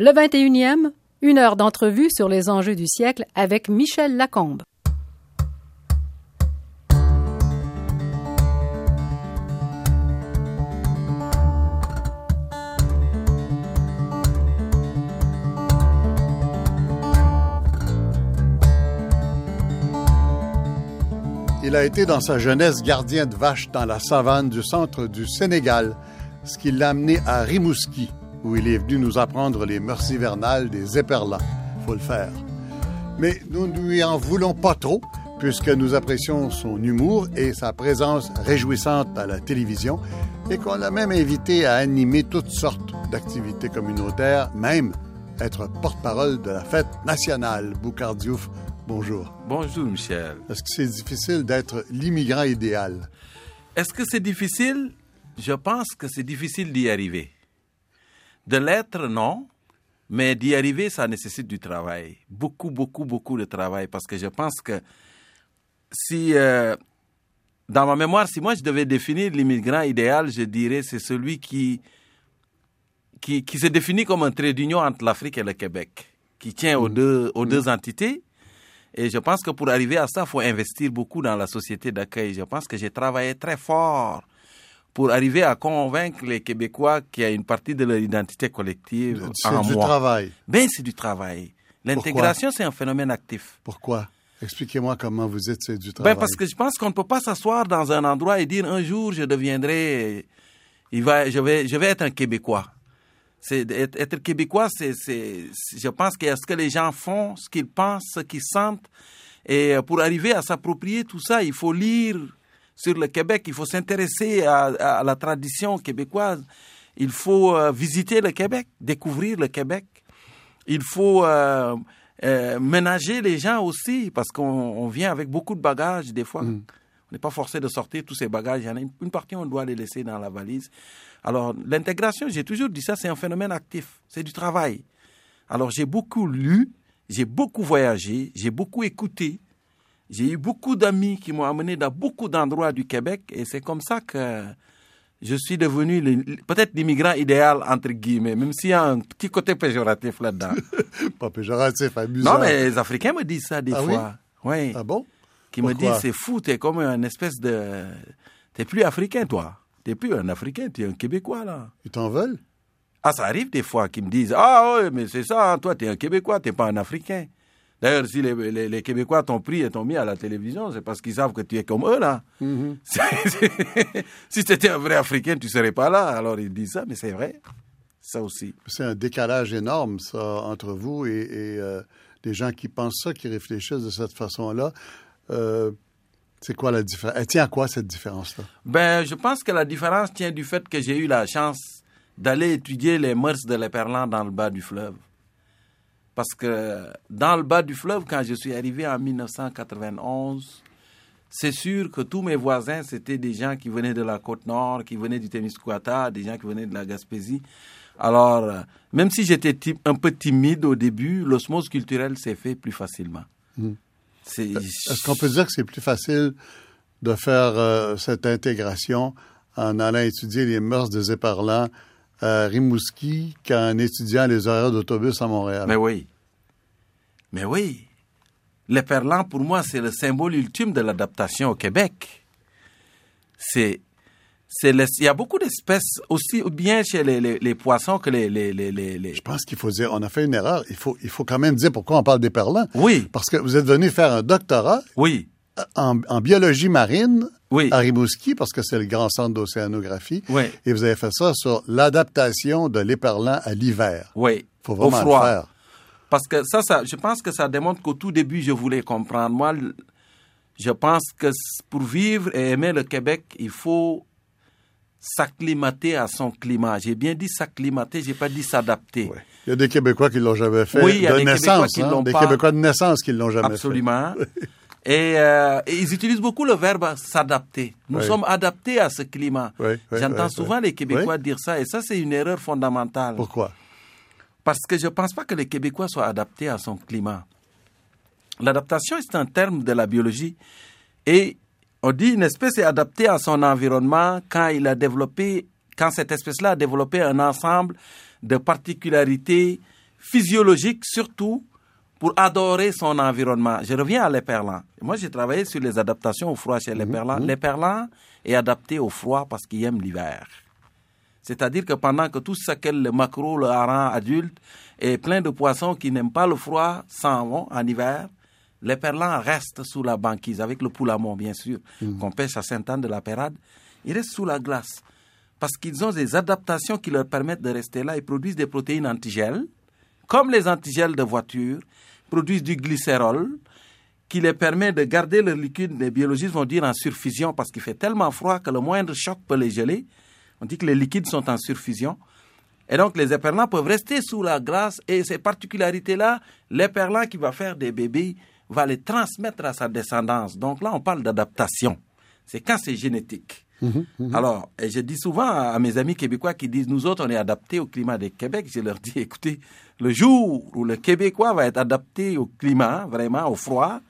Le 21e, une heure d'entrevue sur les enjeux du siècle avec Michel Lacombe. Il a été dans sa jeunesse gardien de vaches dans la savane du centre du Sénégal, ce qui l'a amené à Rimouski, où il est venu nous apprendre les mœurs hivernales des éperlans. Faut le faire. Mais nous ne lui en voulons pas trop, puisque nous apprécions son humour et sa présence réjouissante à la télévision, et qu'on l'a même invité à animer toutes sortes d'activités communautaires, même être porte-parole de la fête nationale. Boucardiouf, bonjour. Bonjour, Michel. Est-ce que c'est difficile d'être l'immigrant idéal? Est-ce que c'est difficile? Je pense que c'est difficile d'y arriver. De l'être, non. Mais d'y arriver, ça nécessite du travail. Beaucoup, beaucoup, beaucoup de travail. Parce que je pense que si, euh, dans ma mémoire, si moi je devais définir l'immigrant idéal, je dirais c'est celui qui, qui, qui, se définit comme un trait d'union entre l'Afrique et le Québec, qui tient aux, deux, aux deux entités. Et je pense que pour arriver à ça, il faut investir beaucoup dans la société d'accueil. Je pense que j'ai travaillé très fort pour arriver à convaincre les Québécois qu'il y a une partie de leur identité collective en C'est du moi. travail. Ben, c'est du travail. L'intégration, c'est un phénomène actif. Pourquoi? Expliquez-moi comment vous dites c'est du Ben, travail. parce que je pense qu'on ne peut pas s'asseoir dans un endroit et dire un jour je deviendrai, il va, je vais, je vais être un Québécois. C'est être, être québécois, c'est, je pense qu'il y a ce que les gens font, ce qu'ils pensent, ce qu'ils sentent, et euh, pour arriver à s'approprier tout ça, il faut lire sur le Québec, il faut s'intéresser à, à la tradition québécoise, il faut euh, visiter le Québec, découvrir le Québec, il faut euh, euh, ménager les gens aussi, parce qu'on on vient avec beaucoup de bagages des fois. On n'est pas forcé de sortir tous ces bagages. Il y en a une, une partie, on doit les laisser dans la valise. Alors, l'intégration, j'ai toujours dit ça, c'est un phénomène actif. C'est du travail. Alors, j'ai beaucoup lu, j'ai beaucoup voyagé, j'ai beaucoup écouté. J'ai eu beaucoup d'amis qui m'ont amené dans beaucoup d'endroits du Québec et c'est comme ça que je suis devenu peut-être l'immigrant idéal, entre guillemets, même s'il y a un petit côté péjoratif là-dedans. Pas péjoratif, amusant. non, mais les Africains me disent ça des Ah oui? fois. Oui. Ah bon? Qui me disent, c'est fou, t'es comme un espèce de... T'es plus africain, toi. T'es plus un Africain, t'es un Québécois, là. Ils t'en veulent? Ah, ça arrive des fois qu'ils me disent, ah oui, mais c'est ça, hein, toi, t'es un Québécois, t'es pas un Africain. D'ailleurs, si les, les- les Québécois t'ont pris et t'ont mis à la télévision, c'est parce qu'ils savent que tu es comme eux, là. C'est- si tu étais un vrai Africain, tu serais pas là. Alors, ils disent ça, mais c'est vrai. Ça aussi. C'est un décalage énorme, ça, entre vous et, et, euh, les gens qui pensent ça, qui réfléchissent de cette façon-là. Euh, c'est quoi la différence? Elle tient à quoi cette différence-là? Ben, je pense que la différence tient du fait que j'ai eu la chance d'aller étudier les mœurs de l'éperlan dans le bas du fleuve. Parce que dans le bas du fleuve, quand je suis arrivé en 1991, c'est sûr que tous mes voisins, c'était des gens qui venaient de la côte nord, qui venaient du Témiscouata, des gens qui venaient de la Gaspésie. Alors, euh, même si j'étais un peu timide au début, l'osmose culturelle s'est fait plus facilement. C'est- Est-ce qu'on peut dire que c'est plus facile de faire euh, cette intégration en allant étudier les mœurs des éparlants à Rimouski qu'en étudiant les horaires d'autobus à Montréal? Mais oui. Mais oui. L'éperlan, pour moi, c'est le symbole ultime de l'adaptation au Québec. C'est, c'est le- il y a beaucoup d'espèces, aussi bien chez les, les- les poissons que les, les, les, Je pense qu'il faut dire, on a fait une erreur. Il faut, il faut quand même dire pourquoi on parle d'éperlans. Oui, Parce que vous êtes venu faire un doctorat oui, en, en biologie marine Oui. à Rimouski, parce que c'est le grand centre d'océanographie. Oui. Et vous avez fait ça sur l'adaptation de l'éperlan à l'hiver. oui. faut Au vraiment froid. le faire. Parce que ça, ça, je pense que ça démontre qu'au tout début, je voulais comprendre. Moi, je pense que pour vivre et aimer le Québec, il faut s'acclimater à son climat. J'ai bien dit s'acclimater, j'ai pas dit s'adapter. Il y a des Québécois qui l'ont jamais fait Oui, il y a de des naissance. Québécois qui hein, l'ont des pas. Québécois de naissance qui l'ont jamais Absolument. Et, euh, et ils utilisent beaucoup le verbe s'adapter. Nous Oui. sommes adaptés à ce climat. Oui, oui, J'entends souvent les Québécois dire ça, et ça, c'est une erreur fondamentale. Pourquoi? Parce que je ne pense pas que les Québécois soient adaptés à son climat. L'adaptation, c'est un terme de la biologie. Et on dit une espèce est adaptée à son environnement quand il a développé, quand cette espèce-là a développé un ensemble de particularités physiologique surtout pour adorer son environnement. Je reviens à l'éperlan. Moi, j'ai travaillé sur les adaptations au froid chez l'éperlan. L'éperlan est adapté au froid parce qu'il aime l'hiver. C'est-à-dire que pendant que tout ce qu'est le maquereau, le hareng adulte et plein de poissons qui n'aiment pas le froid s'en vont en hiver, l'éperlan reste sous la banquise, avec le poulamon bien sûr, qu'on pêche à Sainte-Anne de la Pérade. Il reste sous la glace parce qu'ils ont des adaptations qui leur permettent de rester là. Ils produisent des protéines antigel, comme les antigels de voiture, produisent du glycérol, qui les permet de garder leur liquide, les biologistes vont dire en surfusion, parce qu'il fait tellement froid que le moindre choc peut les geler. On dit que les liquides sont en surfusion. Et donc, les éperlans peuvent rester sous la glace et ces particularités-là, l'éperlan qui va faire des bébés va les transmettre à sa descendance. Donc là, on parle d'adaptation. C'est quand c'est génétique. Alors, et je dis souvent à mes amis québécois qui disent nous autres on est adaptés au climat du Québec, je leur dis écoutez, le jour où le Québécois va être adapté au climat, vraiment au froid,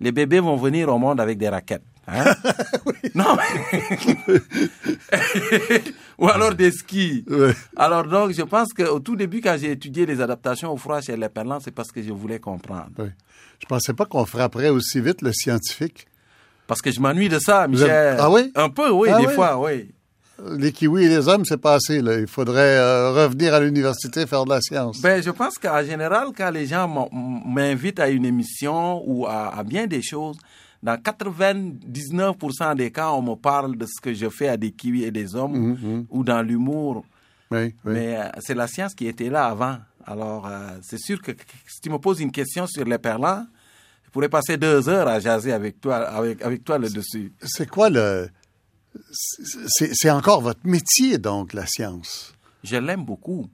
les bébés vont venir au monde avec des raquettes. Hein? Non, mais... ou alors des skis. Alors donc, je pense qu'au tout début, quand j'ai étudié les adaptations au froid chez les perlants, c'est parce que je voulais comprendre. Oui. Je pensais pas qu'on frapperait aussi vite le scientifique. Parce que je m'ennuie de ça, Michel. Ah oui? Un peu, oui, Ah des oui? fois, oui. Les kiwis et les hommes, c'est pas assez. Là. Il faudrait euh, revenir à l'université faire de la science. Ben, je pense qu'en général, quand les gens m'invitent à une émission ou à, à bien des choses, dans 99% des cas, on me parle de ce que je fais à des kiwis et des hommes ou dans l'humour. oui, oui. Mais euh, c'est la science qui était là avant. Alors, euh, c'est sûr que, si tu me poses une question sur les perlants, je pourrais passer deux heures à jaser avec toi, avec, avec toi le dessus. C'est quoi le... C'est encore votre métier, donc, la science. Je l'aime beaucoup.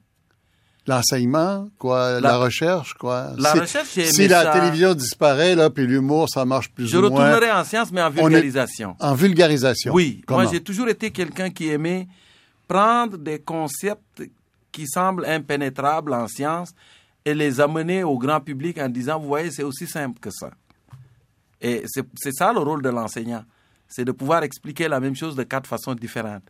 L'enseignement, quoi, la, La- recherche, quoi. La Si- recherche, Si la ça. télévision disparaît, là, puis l'humour, ça marche plus Je ou moins. retournerai en science, mais en est- vulgarisation. En vulgarisation. Oui, Comment? moi j'ai toujours été quelqu'un qui aimait prendre des concepts qui semblent impénétrables en science et les amener au grand public en disant, vous voyez, c'est aussi simple que ça. Et c'est ça le rôle de l'enseignant, c'est de pouvoir expliquer la même chose de quatre façons différentes.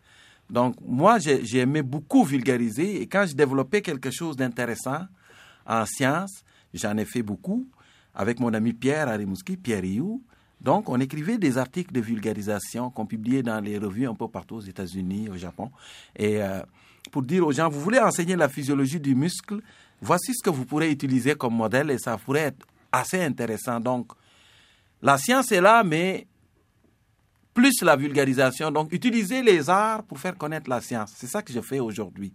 Donc moi, j'ai aimé beaucoup vulgariser et quand je développais quelque chose d'intéressant en sciences, j'en ai fait beaucoup avec mon ami Pierre Arimouski, Pierre Rioux. Donc, on écrivait des articles de vulgarisation qu'on publiait dans les revues un peu partout aux États-Unis, au Japon. Et euh, pour dire aux gens, vous voulez enseigner la physiologie du muscle, voici ce que vous pourrez utiliser comme modèle et ça pourrait être assez intéressant. Donc, la science est là, mais plus la vulgarisation. Donc, utiliser les arts pour faire connaître la science. C'est ça que je fais aujourd'hui.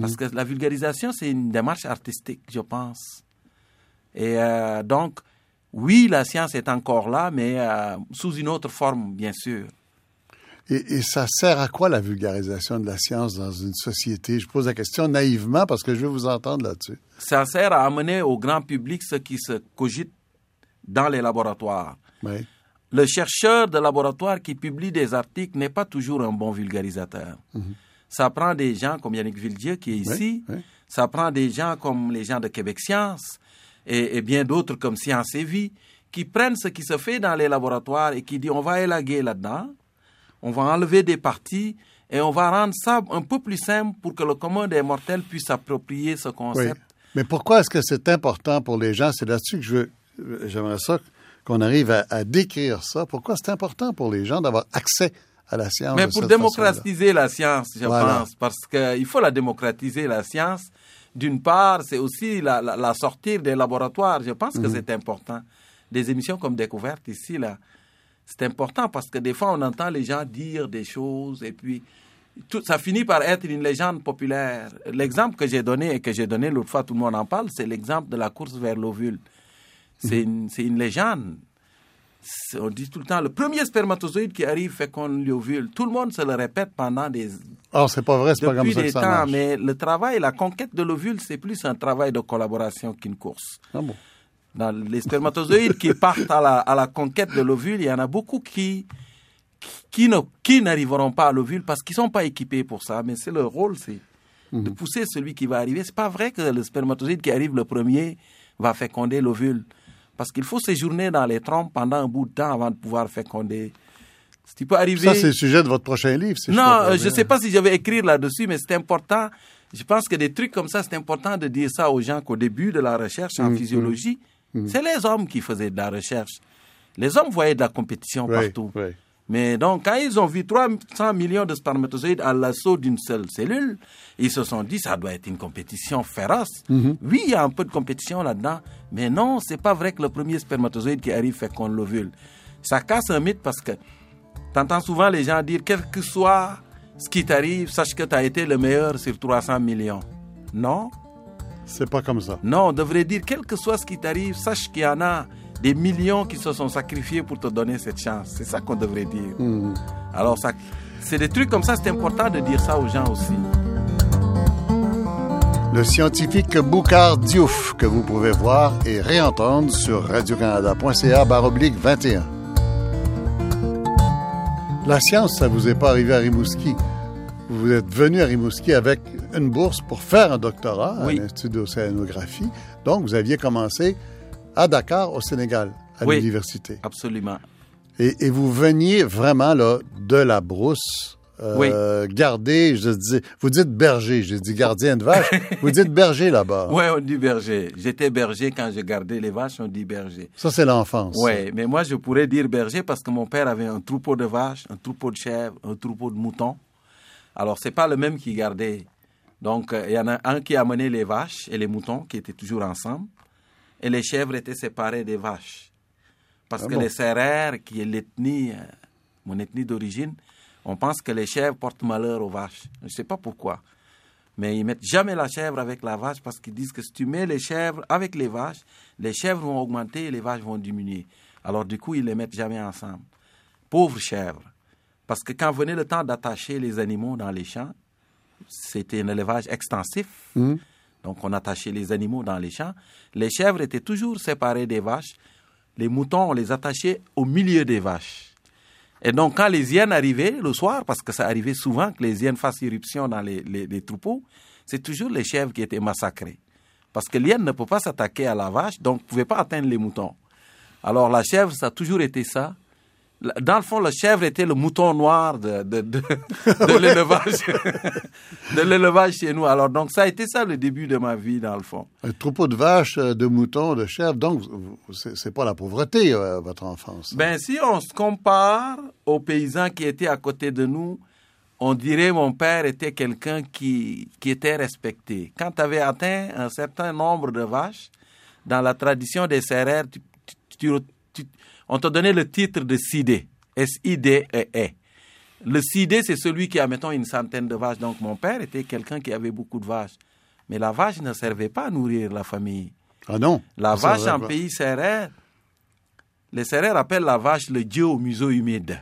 Parce que la vulgarisation, c'est une démarche artistique, je pense. Et euh, donc, oui, la science est encore là, mais euh, sous une autre forme, bien sûr. Et, et ça sert à quoi la vulgarisation de la science dans une société? Je pose la question naïvement parce que je veux vous entendre là-dessus. Ça sert à amener au grand public ce qui se cogite dans les laboratoires. Oui. Le chercheur de laboratoire qui publie des articles n'est pas toujours un bon vulgarisateur. Ça prend des gens comme Yannick Villedieu qui est ici, oui. ça prend des gens comme les gens de Québec Science et, et bien d'autres comme Science et Vie qui prennent ce qui se fait dans les laboratoires et qui disent on va élaguer là-dedans, on va enlever des parties et on va rendre ça un peu plus simple pour que le commun des mortels puisse s'approprier ce Oui. concept. Mais pourquoi est-ce que c'est important pour les gens? C'est là-dessus que je j'aimerais ça qu'on arrive à, à décrire ça. Pourquoi c'est important pour les gens d'avoir accès à la science? Mais de pour cette démocratiser la science, je Voilà. pense, parce qu'il faut la démocratiser, la science. D'une part, c'est aussi la, la, la sortir des laboratoires. Je pense Mhm. que c'est important. Des émissions comme Découverte ici, là, c'est important parce que des fois, on entend les gens dire des choses et puis tout, ça finit par être une légende populaire. L'exemple que j'ai donné et que j'ai donné l'autre fois, tout le monde en parle, c'est l'exemple de la course vers l'ovule. C'est une, une légende. On dit tout le temps, le premier spermatozoïde qui arrive féconde l'ovule. Tout le monde se le répète pendant des, Ah, c'est pas vrai, c'est pas comme ça que ça temps, marche. mais le travail, la conquête de l'ovule, c'est plus un travail de collaboration qu'une course. Ah bon. Dans les spermatozoïdes qui partent à la, à la conquête de l'ovule, il y en a beaucoup qui, qui, qui n'arriveront pas à l'ovule parce qu'ils ne sont pas équipés pour ça. Mais c'est leur rôle, c'est de pousser celui qui va arriver. C'est pas vrai que le spermatozoïde qui arrive le premier va féconder l'ovule. Parce qu'il faut séjourner dans les trompes pendant un bout de temps avant de pouvoir féconder. Tu peux arriver. Ça, c'est le sujet de votre prochain livre. si Non, euh, je ne sais pas si je vais écrire là-dessus, mais c'est important. Je pense que des trucs comme ça, c'est important de dire ça aux gens qu'au début de la recherche en Mm, physiologie, c'est les hommes qui faisaient de la recherche. Les hommes voyaient de la compétition Oui, partout. oui. Mais donc, quand ils ont vu 300 millions de spermatozoïdes à l'assaut d'une seule cellule, ils se sont dit, ça doit être une compétition féroce. Oui, il y a un peu de compétition là-dedans, mais non, c'est pas vrai que le premier spermatozoïde qui arrive féconde l'ovule. Ça casse un mythe parce que t'entends souvent les gens dire, quel que soit ce qui t'arrive, sache que tu as été le meilleur sur 300 millions. Non, C'est pas comme ça. non, on devrait dire, quel que soit ce qui t'arrive, sache qu'il y en a des millions qui se sont sacrifiés pour te donner cette chance. C'est ça qu'on devrait dire. Alors, ça, c'est des trucs comme ça, c'est important de dire ça aux gens aussi. Le scientifique Boucard Diouf, que vous pouvez voir et réentendre sur radiocanada.ca baroblique 21. La science, ça vous est pas arrivé à Rimouski. Vous êtes venu à Rimouski avec une bourse pour faire un doctorat Oui. à l'Institut d'océanographie. Donc, vous aviez commencé à Dakar, au Sénégal, à Oui. l'université. Absolument. Et, et vous veniez vraiment là, de la brousse. euh, garder, je dis, vous dites berger, j'ai dit gardien de vache, vous dites berger là-bas. Ouais, on dit berger. J'étais berger quand je gardais les vaches, on dit berger. Ça, c'est l'enfance. Ouais, mais moi je pourrais dire berger parce que mon père avait un troupeau de vaches, un troupeau de chèvres, un troupeau de moutons. Alors c'est pas le même qui gardait. Donc euh, il y en a un qui amenait les vaches et les moutons qui étaient toujours ensemble, et les chèvres étaient séparées des vaches. Parce Ah que bon? les serrères, qui est l'ethnie, euh, mon ethnie d'origine, on pense que les chèvres portent malheur aux vaches. Je ne sais pas pourquoi. Mais ils mettent jamais la chèvre avec la vache parce qu'ils disent que si tu mets les chèvres avec les vaches, les chèvres vont augmenter et les vaches vont diminuer. Alors du coup, ils les mettent jamais ensemble. Pauvres chèvres. Parce que quand venait le temps d'attacher les animaux dans les champs, c'était un élevage extensif. Donc on attachait les animaux dans les champs. Les chèvres étaient toujours séparées des vaches. Les moutons, on les attachait au milieu des vaches. Et donc, quand les hyènes arrivaient le soir, parce que ça arrivait souvent que les hyènes fassent irruption dans les, troupeaux, c'est toujours les chèvres qui étaient massacrées. Parce que l'hyène ne peut pas s'attaquer à la vache, donc ne pouvait pas atteindre les moutons. Alors, la chèvre, ça a toujours été ça. Dans le fond, la chèvre était le mouton noir de, de, de, de l'élevage. de l'élevage chez nous. Alors, donc, ça a été ça le début de ma vie, dans le fond. Un troupeau de vaches, euh, de moutons, de chèvres. Donc, c'est c'est pas la pauvreté, euh, votre enfance. Ben, si on se compare aux paysans qui étaient à côté de nous, on dirait mon père était quelqu'un qui, qui était respecté. Quand tu avais atteint un certain nombre de vaches, dans la tradition des serrères, tu- tu- tu- on te donnait le titre de sidé. S-I-D-E-E. Le sidé, c'est celui qui a, mettons, une centaine de vaches. Donc, mon père était quelqu'un qui avait beaucoup de vaches. Mais la vache ne servait pas à nourrir la famille. Ah non? La vache en pays serrère, les serrères appellent la vache le dieu au museau humide.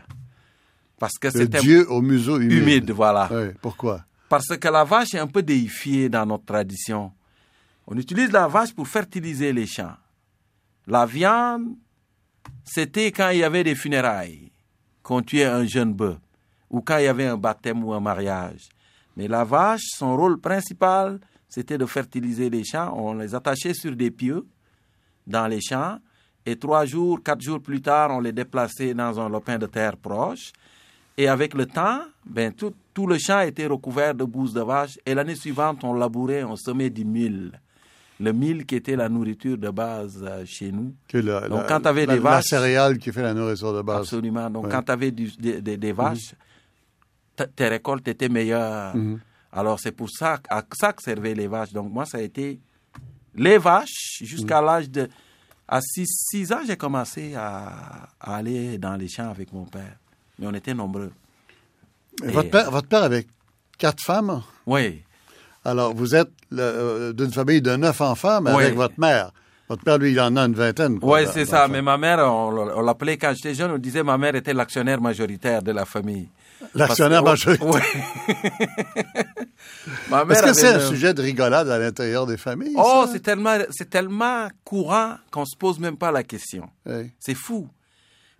Parce que Le c'était dieu au museau humide. humide, voilà. Oui, pourquoi? Parce que la vache est un peu déifiée dans notre tradition. On utilise la vache pour fertiliser les champs. La viande, c'était quand il y avait des funérailles, qu'on tuait un jeune bœuf, ou quand il y avait un baptême ou un mariage. Mais la vache, son rôle principal, c'était de fertiliser les champs. On les attachait sur des pieux dans les champs, et trois jours, quatre jours plus tard, on les déplaçait dans un lopin de terre proche. Et avec le temps, ben, tout, tout le champ était recouvert de bouse de vache. Et l'année suivante, on labourait, on semait du mil. Le mil qui était la nourriture de base euh, chez nous. Que la, Donc, la- quand t'avais la- des La vaches- céréale qui fait la nourriture de base. Absolument. Donc, Ouais. quand tu avais des, des- des vaches, tes récoltes étaient meilleures. Alors, c'est pour ça, à ça que servaient les vaches. Donc, moi, ça a été les vaches jusqu'à l'âge de. À 6 ans, j'ai commencé à, à aller dans les champs avec mon père. Mais on était nombreux. Et Votre, père, votre père avait quatre femmes? Oui. Alors, vous êtes euh, d'une famille de neuf enfants, mais Oui. avec votre mère. Votre père, lui, il en a une vingtaine. Oui, c'est ça. Mais ma mère, on, l'appelait quand j'étais jeune, on disait ma mère était l'actionnaire majoritaire de la famille. L'actionnaire majoritaire. Oui. Est-ce que c'est un le- sujet de rigolade à l'intérieur des familles? Oh, c'est tellement, c'est tellement courant qu'on se pose même pas la question. Oui. C'est fou.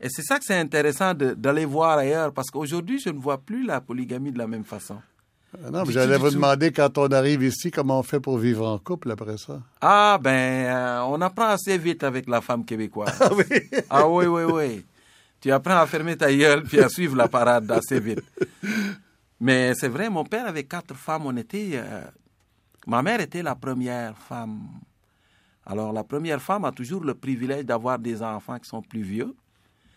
Et c'est ça que c'est intéressant d'aller voir ailleurs, parce qu'aujourd'hui, je ne vois plus la polygamie de la même façon. Ah Non, mais j'allais vous tout. demander, quand on arrive ici, comment on fait pour vivre en couple après ça? Ah, ben, euh, on apprend assez vite avec la femme québécoise. Ah oui? Ah oui, oui, oui. Tu apprends à fermer ta gueule puis à suivre la parade assez vite. Mais c'est vrai, mon père avait quatre femmes. On était, euh, Ma mère était la première femme. Alors la première femme a toujours le privilège d'avoir des enfants qui sont plus vieux.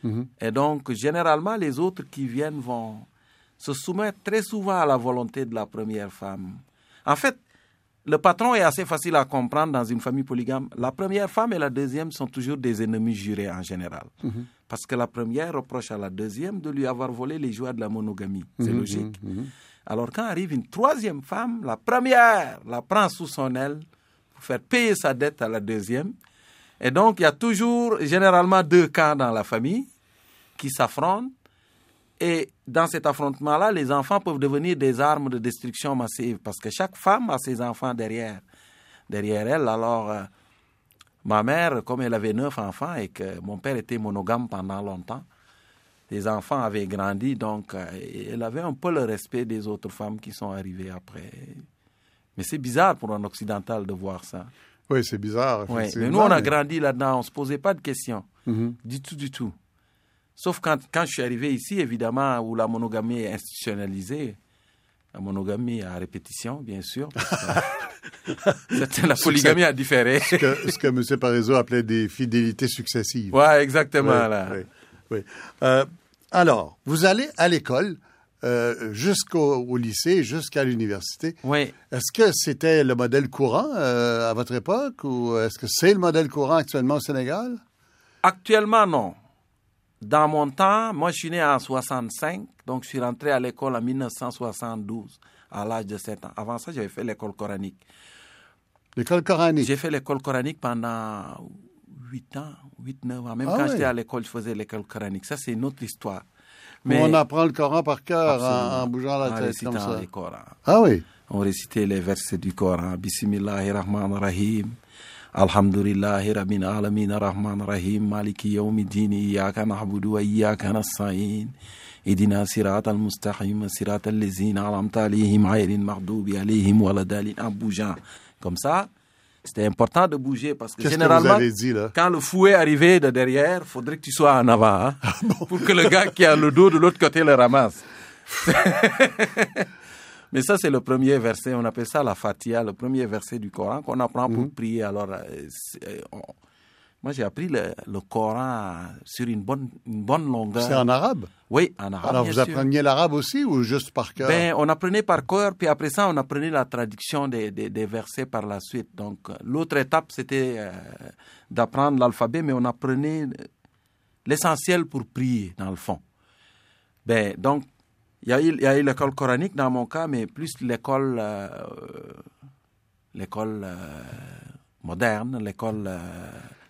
Mhm. Et donc, généralement, les autres qui viennent vont se soumettre très souvent à la volonté de la première femme. En fait, le patron est assez facile à comprendre dans une famille polygame. La première femme et la deuxième sont toujours des ennemis jurés en général. Parce que la première reproche à la deuxième de lui avoir volé les joies de la monogamie. C'est logique. Alors quand arrive une troisième femme, la première la prend sous son aile pour faire payer sa dette à la deuxième. Et donc il y a toujours généralement deux camps dans la famille qui s'affrontent. Et dans cet affrontement-là, les enfants peuvent devenir des armes de destruction massive parce que chaque femme a ses enfants derrière, derrière elle. Alors, euh, ma mère, comme elle avait neuf enfants et que mon père était monogame pendant longtemps, les enfants avaient grandi, donc euh, elle avait un peu le respect des autres femmes qui sont arrivées après. Mais c'est bizarre pour un occidental de voir ça. Oui, c'est bizarre. Ouais, mais nous, on a grandi là-dedans, on ne se posait pas de questions. Mhm. Du tout, du tout. Sauf quand, quand je suis arrivé ici, évidemment, où la monogamie est institutionnalisée. La monogamie à répétition, bien sûr. la polygamie à différer. Ce que, ce que M. Parizeau appelait des fidélités successives. Ouais, exactement. Oui, oui. Euh, alors, vous allez à l'école euh, jusqu'au au lycée, jusqu'à l'université. Oui. Est-ce que c'était le modèle courant euh, à votre époque ou est-ce que c'est le modèle courant actuellement au Sénégal? Actuellement, non. Dans mon temps, moi, je suis né en 65, donc je suis rentré à l'école en 1972, à l'âge de 7 ans. Avant ça, j'avais fait l'école coranique. L'école coranique? J'ai fait l'école coranique pendant 8 ans, 8-9 ans. Même Ah quand j'étais à l'école, je faisais l'école coranique. Ça, c'est une autre histoire. Où on apprend le Coran par cœur en, Absolument. en bougeant la En tête comme ça. les Corans. Ah oui. On récitait les versets du Coran. Bismillahirrahmanirrahim. Alhamdulillahi Rabbil Alamin Rahman Rahim Maliki Yawmiddin Iyyaka na'budu wa iyyaka nasta'in Idina sirat al-mustaqim sirat al-lezina alamta alayhim ghayril maghdubi alayhim waladalin en bougeant. Comme ça, c'était important de bouger parce que Qu'est-ce que vous généralement, avez dit, là? quand le fouet arrivait de derrière, faudrait que tu sois en avant hein, Ah pour que le gars qui a le dos de l'autre côté le ramasse. Mais ça, c'est le premier verset. On appelle ça la Fatiha, le premier verset du Coran qu'on apprend Mhm. pour prier. Alors, euh, euh, on- moi, j'ai appris le, le Coran sur une bonne, une bonne longueur. C'est en arabe? Oui, en arabe. Alors, bien vous sûr. appreniez l'arabe aussi ou juste par cœur? Ben, on apprenait par cœur, puis après ça, on apprenait la traduction des, des, des versets par la suite. Donc, l'autre étape, c'était euh, d'apprendre l'alphabet, mais on apprenait l'essentiel pour prier, dans le fond. Ben, donc, il y a eu, l'école coranique dans mon cas, mais plus l'école euh, l'école euh, moderne, l'école... euh,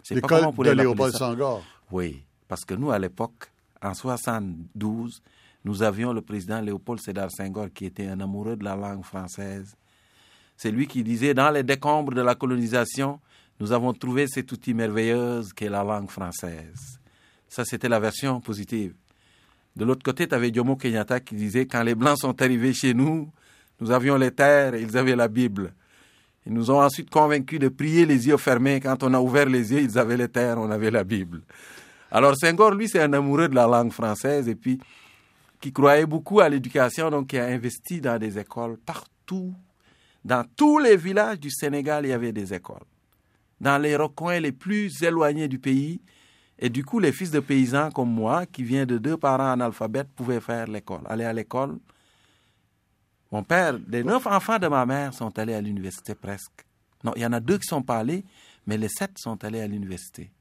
sais pas comment on de Léopold ça. Senghor. Oui, parce que nous, à l'époque, en 72, nous avions le président Léopold Sédar Senghor qui était un amoureux de la langue française. C'est lui qui disait, dans les décombres de la colonisation, nous avons trouvé cet outil merveilleux qu'est la langue française. Ça, c'était la version positive. De l'autre côté, tu avais Jomo Kenyatta qui disait, quand les Blancs sont arrivés chez nous, nous avions les terres ils avaient la Bible. Ils nous ont ensuite convaincus de prier les yeux fermés. Quand on a ouvert les yeux, ils avaient les terres, on avait la Bible. Alors Senghor, lui, c'est un amoureux de la langue française et puis qui croyait beaucoup à l'éducation, donc qui a investi dans des écoles partout. Dans tous les villages du Sénégal, il y avait des écoles. Dans les recoins les plus éloignés du pays. Et du coup, les fils de paysans comme moi, qui viennent de deux parents analphabètes, pouvaient faire l'école, aller à l'école. Mon père, les neuf enfants de ma mère sont allés à l'université presque. Non, il y en a deux qui sont pas allés, mais les sept sont allés à l'université.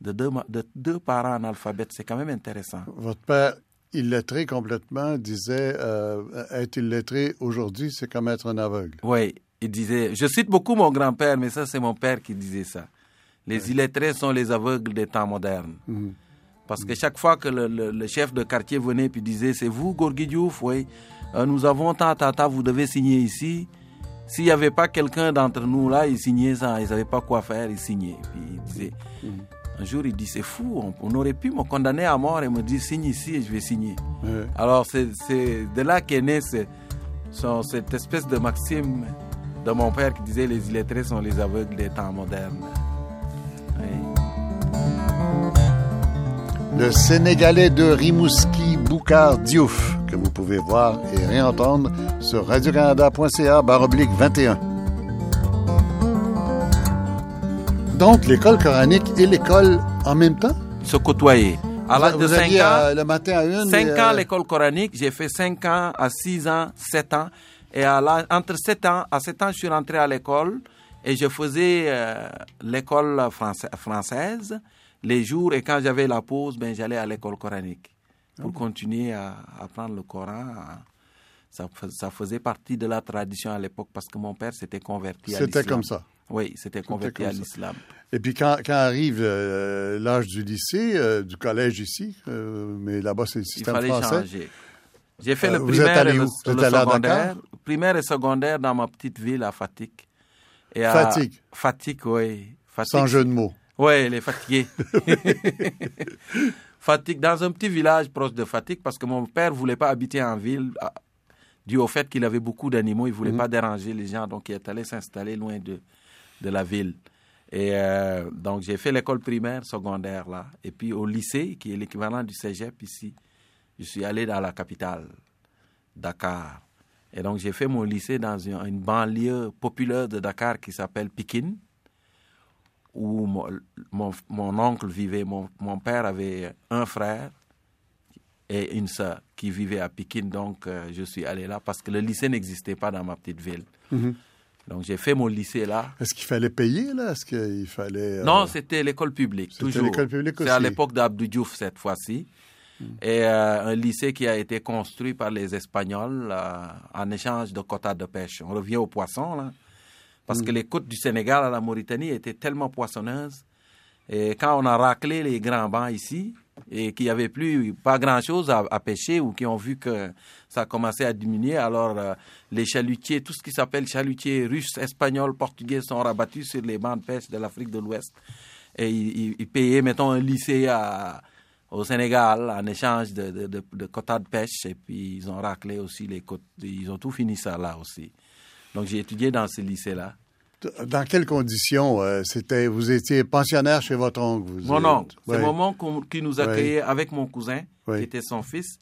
De deux, de deux parents analphabètes, c'est quand même intéressant. Votre père, illettré complètement, disait euh, être illettré aujourd'hui, c'est comme être un aveugle. Oui, il disait, je cite beaucoup mon grand-père, mais ça c'est mon père qui disait ça. Les illettrés sont les aveugles des temps modernes. Mhm. Parce que chaque fois que le, le- le chef de quartier venait puis disait, c'est vous, Gorgui Diouf, oui, euh, nous avons tant, tant, tant, vous devez signer ici. S'il n'y avait pas quelqu'un d'entre nous là, il signait ça, ils ne pas quoi faire, il signait. Puis il disait, un jour il dit, c'est fou, on, on aurait pu me condamner à mort et me dire, signe ici et je vais signer. Alors, c'est c'est de là qu'est née ce- son- cette espèce de maxime de mon père qui disait les illettrés sont les aveugles des temps modernes. Le Sénégalais de Rimouski, Boukar Diouf, que vous pouvez voir et réentendre sur radiocanada.ca baroblique 21. Donc, l'école coranique et l'école en même temps? Se côtoyer. À l'âge de 5 ans, euh, le matin à une, 5 euh, ans euh... l'école coranique, j'ai fait 5 ans à 6 ans, 7 ans. Et entre 7 ans à 7 ans, je suis rentré à l'école et je faisais euh, l'école frança- française les jours et quand j'avais la pause, ben, j'allais à l'école coranique pour Ah continuer à apprendre le Coran. Ça, fais- ça faisait partie de la tradition à l'époque parce que mon père s'était converti à l'islam. C'était comme ça. Oui, c'était converti à l'islam. Et puis quand, quand arrive euh, l'âge du lycée, euh, du collège ici, euh, mais là-bas c'est le Il système fallait français. changer. J'ai fait le primaire et le, le secondaire. Primaire et secondaire dans ma petite ville à Fatik. Et à- Fatigue. Fatik, oui. Fatik. Sans jeu de mots. Oui, les fatigués. Fatik, dans un petit village proche de Fatik, parce que mon père voulait pas habiter en ville, ah, dû au fait qu'il avait beaucoup d'animaux, il voulait Mhm. pas déranger les gens, donc il est allé s'installer loin de, de la ville. Et euh, donc j'ai fait l'école primaire, secondaire là, et puis au lycée, qui est l'équivalent du cégep ici, je suis allé dans la capitale, Dakar. Et donc j'ai fait mon lycée dans une, une banlieue populaire de Dakar qui s'appelle Pikine où mon, mon, mon oncle vivait, mon, mon père avait un frère et une sœur qui vivaient à Pikine. Donc, euh, je suis allé là parce que le lycée n'existait pas dans ma petite ville. Mhm. Donc, j'ai fait mon lycée là. Est-ce qu'il fallait payer, là? Est-ce qu'il fallait... euh, Non, c'était l'école publique, C'était toujours. l'école publique C'est à aussi. l'époque d'Abdou Diouf cette fois-ci. Et euh, un lycée qui a été construit par les Espagnols euh, en échange de quotas de pêche. On revient aux poissons, là. Parce que les côtes du Sénégal à la Mauritanie étaient tellement poissonneuses. Et quand on a raclé les grands bancs ici, et qu'il n'y avait plus pas grand-chose à, à pêcher, ou qui ont vu que ça commençait à diminuer, alors euh, les chalutiers, tout ce qui s'appelle chalutiers russes, espagnols, portugais, sont rabattus sur les bancs de pêche de l'Afrique de l'Ouest. Et ils payaient, mettons, un lycée à- au Sénégal en échange de, de, de- de quotas de pêche, et puis ils ont raclé aussi les côtes. Ils ont tout fini ça là aussi. Donc j'ai étudié dans ce lycée-là. Dans quelles conditions? euh, c'était, vous étiez pensionnaire chez votre oncle? Vous Mon oncle, c'est mon oncle qui nous accueillait avec mon cousin, Oui. qui était son fils.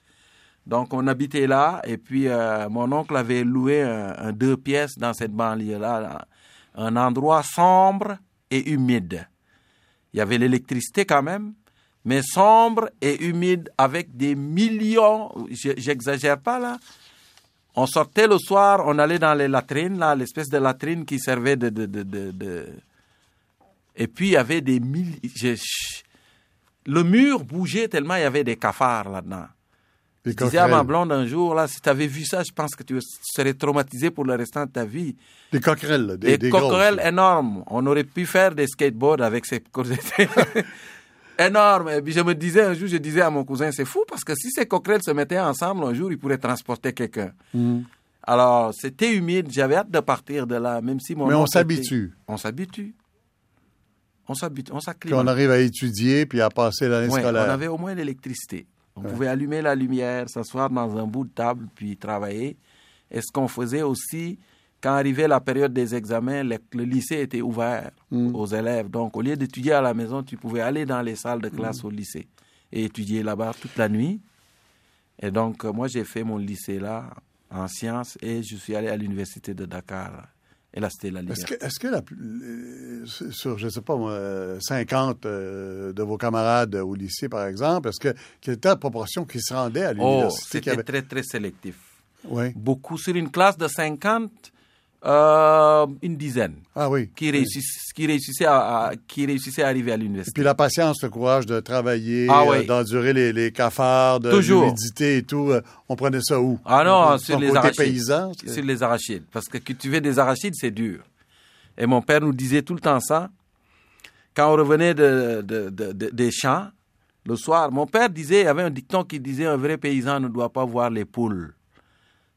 Donc on habitait là, et puis euh, mon oncle avait loué un, un deux pièces dans cette banlieue-là, un endroit sombre et humide. Il y avait l'électricité quand même, mais sombre et humide avec des millions, je- j'exagère pas là, on sortait le soir, on allait dans les latrines, là, l'espèce de latrine qui servait de, de, de, de- Et puis, il y avait des milliers... Le mur bougeait tellement il y avait des cafards là-dedans. Je disais à ma blonde un jour, là, si tu avais vu ça, je pense que tu serais traumatisé pour le restant de ta vie. Des coquerelles, des, Des, des coquerelles grosses. énormes. On aurait pu faire des skateboards avec ces énormes. Et puis je me disais un jour, je disais à mon cousin, c'est fou parce que si ces coquerelles se mettaient ensemble, un jour, ils pourraient transporter quelqu'un. Mhm. Alors, c'était humide. J'avais hâte de partir de là, même si mon Mais on s'habitue. On s'habitue. On s'habitue. On Puis s'acclimate. on arrive à étudier, puis à passer l'année Ouais, on scolaire. avait au moins l'électricité. On pouvait allumer la lumière, s'asseoir dans un bout de table, puis travailler. Et ce qu'on faisait aussi, quand arrivait la période des examens, le, le lycée était ouvert Mm. aux élèves. Donc, au lieu d'étudier à la maison, tu pouvais aller dans les salles de classe au lycée et étudier là-bas toute la nuit. Et donc, euh, moi, j'ai fait mon lycée là, en sciences, et je suis allé à l'université de Dakar. Et là, c'était la Est-ce liberté. que, est-ce que la, plus- euh, sur, je sais pas moi, euh, 50 euh, de vos camarades au lycée, par exemple, est-ce que, quelle était la proportion qui se rendait à Oh, l'université? c'était avait- très, très sélectif. Oui. Beaucoup. Sur une classe de 50, euh, une dizaine. Ah oui. qui réussissent, qui réussissaient à, à- qui réussissaient à arriver à Et l'université. puis la patience, le courage de travailler, Ah euh, oui. d'endurer les, les cafards, de l'humidité et tout, euh, on prenait ça où? Ah non, sur les arachides. Sur les arachides. Parce que cultiver des arachides, c'est dur. Et mon père nous disait tout le temps ça. Quand on revenait de, de- de- de- des champs, le soir, mon père disait, il y avait un dicton qui disait un vrai paysan ne doit pas voir les poules.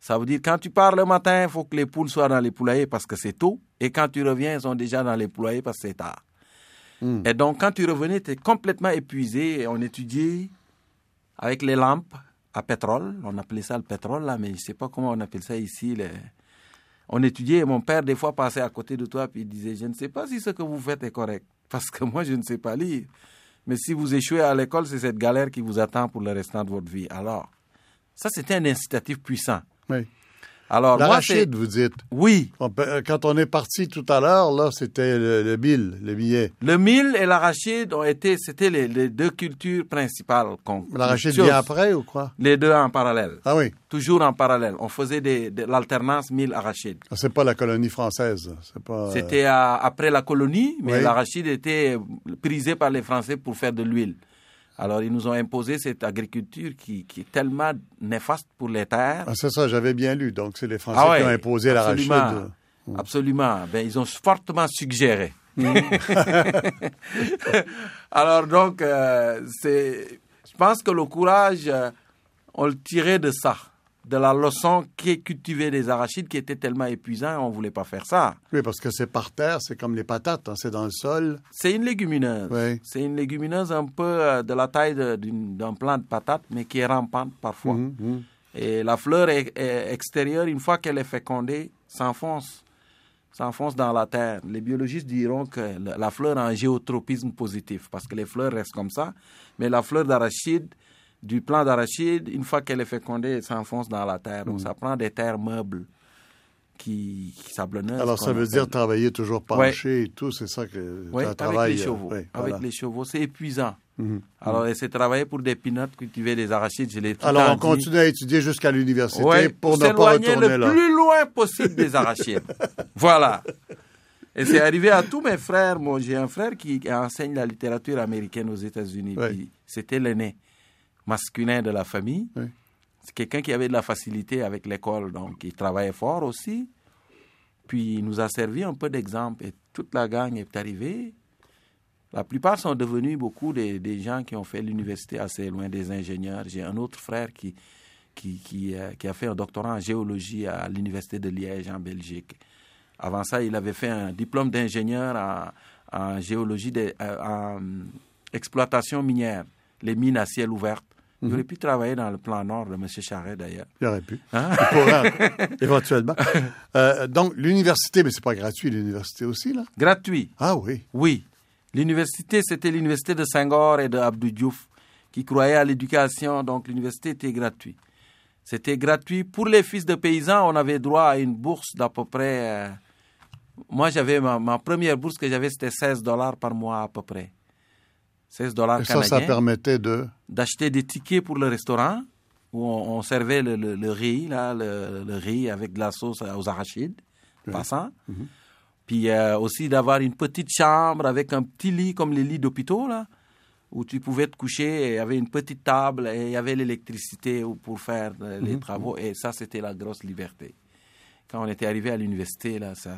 Ça veut dire quand tu pars le matin, il faut que les poules soient dans les poulaillers parce que c'est tôt. Et quand tu reviens, elles sont déjà dans les poulaillers parce que c'est tard. Hmm. Et donc, quand tu revenais, tu es complètement épuisé. Et on étudiait avec les lampes à pétrole. On appelait ça le pétrole, là, mais je ne sais pas comment on appelle ça ici. les- On étudiait et mon père, des fois, passait à côté de toi puis il disait Je ne sais pas si ce que vous faites est correct. Parce que moi, je ne sais pas lire. Mais si vous échouez à l'école, c'est cette galère qui vous attend pour le restant de votre vie. Alors, ça, c'était un incitatif puissant. Oui. Alors, moi, L'arachide, vous dites. Oui, On peut- euh, Quand on est parti tout à l'heure, là, c'était le, le mille, le billet. le mil et l'arachide ont été, c'était les, les deux cultures principales. qu'on- L'arachide vient après ou quoi? Les deux en parallèle. Ah oui. Toujours en parallèle. On faisait des, de l'alternance mil arachide. Ah, C'est pas la colonie française. C'est pas. euh, C'était à- après la colonie, mais Oui. l'arachide était prisé par les Français pour faire de l'huile. Alors, ils nous ont imposé cette agriculture qui, qui est tellement néfaste pour les terres. Ah, c'est ça, j'avais bien lu. Donc, c'est les Français Ah ouais, qui ont imposé l'arachide. absolument. Absolument. Ben, ils ont fortement suggéré. Alors donc, euh, c'est, je pense que le courage, euh, on le tirait de ça, de la leçon qu'est cultiver des arachides qui était tellement épuisant, on voulait pas faire ça. Oui, parce que c'est par terre, c'est comme les patates, hein, c'est dans le sol. C'est une légumineuse. Oui. C'est une légumineuse un peu euh, de la taille d'un plant de patate, mais qui est rampante parfois. Mhm, mhm. Et la fleur est- est extérieure, une fois qu'elle est fécondée, s'enfonce, s'enfonce dans la terre. Les biologistes diront que la la fleur a un géotropisme positif, parce que les fleurs restent comme ça, mais la fleur d'arachide, du plant d'arachide, une fois qu'elle est fécondée, elle s'enfonce dans la terre. Donc ça prend des terres meubles qui, qui sablonneuses. Alors, ça veut dire travailler toujours penché et tout, c'est ça que Oui, tu avec travailles. les euh, chevaux. avec les chevaux, c'est épuisant. Mhm. Alors, c'est travailler pour des pinottes, cultiver des arachides, je l'ai Alors, le on continue à étudier jusqu'à l'université Ouais, pour ne pas retourner le là. plus loin possible des arachides. voilà. Et c'est arrivé à tous mes frères. Moi, j'ai un frère qui enseigne la littérature américaine aux États-Unis. Ouais. C'était l'aîné masculin de la famille. C'est quelqu'un qui avait de la facilité avec l'école, donc il travaillait fort aussi. Puis il nous a servi un peu d'exemple. Et toute la gang est arrivée. La plupart sont devenus beaucoup des, des gens qui ont fait l'université assez loin, des ingénieurs. J'ai un autre frère qui, qui, qui, euh, qui a fait un doctorat en géologie à l'université de Liège en Belgique. Avant ça, il avait fait un diplôme d'ingénieur en, en géologie, de, euh, en exploitation minière, les mines à ciel ouvert. Il aurait pu travailler dans le plan nord de M. Charret d'ailleurs. Il aurait pu. Hein? Il pourrait, éventuellement. Euh, donc, l'université, mais c'est pas gratuit, l'université aussi, là? Gratuit. Ah oui. Oui. L'université, c'était l'université de Senghor et de Abdou Diouf qui croyaient à l'éducation, donc l'université était gratuite. C'était gratuit. Pour les fils de paysans, on avait droit à une bourse d'à peu près. euh, moi, j'avais ma, ma première bourse que j'avais, c'était 16 dollars par mois à peu près. 16 dollars Et ça, canadiens. ça permettait de. D'acheter des tickets pour le restaurant où on, on servait le, le- le riz, là, le, le riz avec de la sauce aux arachides, passant. Puis euh, aussi d'avoir une petite chambre avec un petit lit comme les lits d'hôpitaux, là, où tu pouvais te coucher, et il y avait une petite table et il y avait l'électricité pour faire euh, les travaux. Et ça, c'était la grosse liberté. Quand on était arrivé à l'université, là, ça,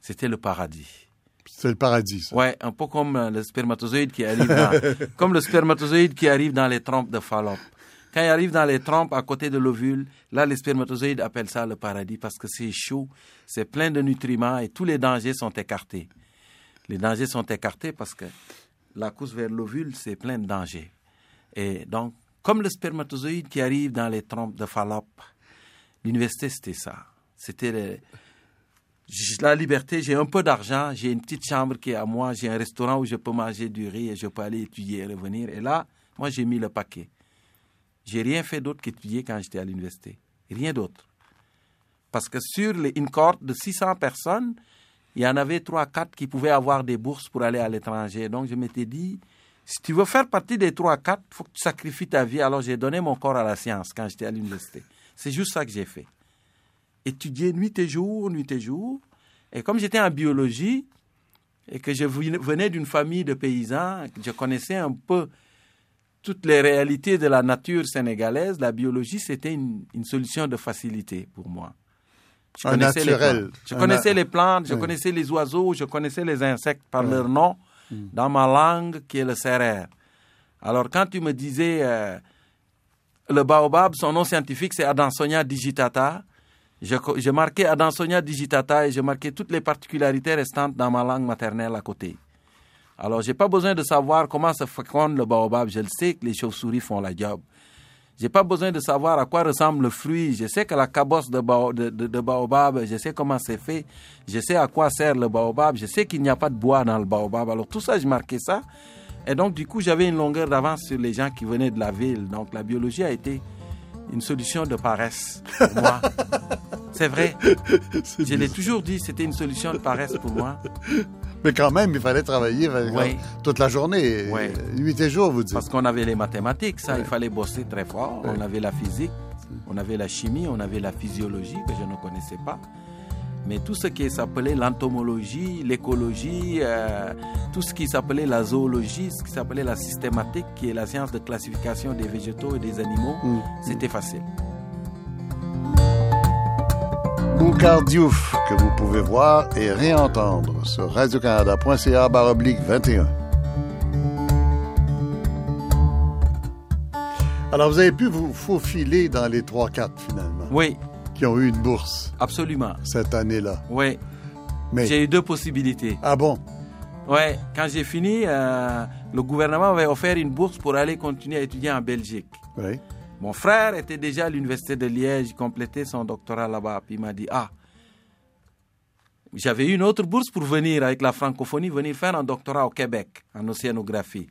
c'était le paradis. C'est le paradis, ça. Ouais, un peu comme euh, le spermatozoïde qui arrive dans, comme le spermatozoïde qui arrive dans les trompes de Fallope. Quand il arrive dans les trompes à côté de l'ovule, là, les spermatozoïdes appellent ça le paradis parce que c'est chaud, c'est plein de nutriments et tous les dangers sont écartés. Les dangers sont écartés parce que la course vers l'ovule, c'est plein de dangers. Et donc, comme le spermatozoïde qui arrive dans les trompes de Fallope, l'université, c'était ça. C'était la liberté, j'ai un peu d'argent, j'ai une petite chambre qui est à moi, j'ai un restaurant où je peux manger du riz et je peux aller étudier et revenir. Et là, moi, j'ai mis le paquet. J'ai rien fait d'autre qu'étudier quand j'étais à l'université. Rien d'autre. Parce que sur les, une cohorte de 600 personnes, il y en avait 3 4 qui pouvaient avoir des bourses pour aller à l'étranger. Donc, je m'étais dit, si tu veux faire partie des 3 4, il faut que tu sacrifies ta vie. Alors, j'ai donné mon corps à la science quand j'étais à l'université. C'est juste ça que j'ai fait étudier nuit et jour, nuit et jour. Et comme j'étais en biologie et que je venais d'une famille de paysans, je connaissais un peu toutes les réalités de la nature sénégalaise, la biologie, c'était une, une solution de facilité pour moi. Je Un connaissais les naturel. plantes. Je Un connaissais na- les plantes, je Oui. connaissais les oiseaux, je connaissais les insectes par Oui. leur nom dans ma langue qui est le serrère. Alors quand tu me disais euh, le baobab, son nom scientifique c'est Adansonia digitata, je marquais Adansonia digitata et je marquais toutes les particularités restantes dans ma langue maternelle à côté. Alors, j'ai pas besoin de savoir comment se féconde le baobab. Je le sais que les chauves-souris font la job. J'ai pas besoin de savoir à quoi ressemble le fruit. Je sais que la cabosse de, de- baobab, je sais comment c'est fait. Je sais à quoi sert le baobab. Je sais qu'il n'y a pas de bois dans le baobab. Alors, tout ça, je marquais ça. Et donc, du coup, j'avais une longueur d'avance sur les gens qui venaient de la ville. Donc, la biologie a été une solution de paresse pour moi. C'est vrai. Je l'ai toujours dit, c'était une solution de paresse pour moi. Mais quand même, il fallait travailler toute la journée, nuit et jour, vous dites. Parce qu'on avait les mathématiques, ça, il fallait bosser très fort. On avait la physique, on avait la chimie, on avait la physiologie que je ne connaissais pas. Mais tout ce qui s'appelait l'entomologie, l'écologie, euh, tout ce qui s'appelait la zoologie, ce qui s'appelait la systématique, qui est la science de classification des végétaux et des animaux, mm. c'était facile. Boucard Diouf, que vous pouvez voir et réentendre sur radiocanada.ca baroblique 21. Alors, vous avez pu vous faufiler dans les 3-4 finalement. Oui. Qui ont eu une bourse. Absolument. Cette année-là. Oui. Mais... J'ai eu deux possibilités. Ah bon? Oui. Quand j'ai fini, euh, le gouvernement m'avait offert une bourse pour aller continuer à étudier en Belgique. Oui. Mon frère était déjà à l'université de Liège, il complétait son doctorat là-bas. Puis il m'a dit Ah, j'avais une autre bourse pour venir avec la francophonie, venir faire un doctorat au Québec en océanographie.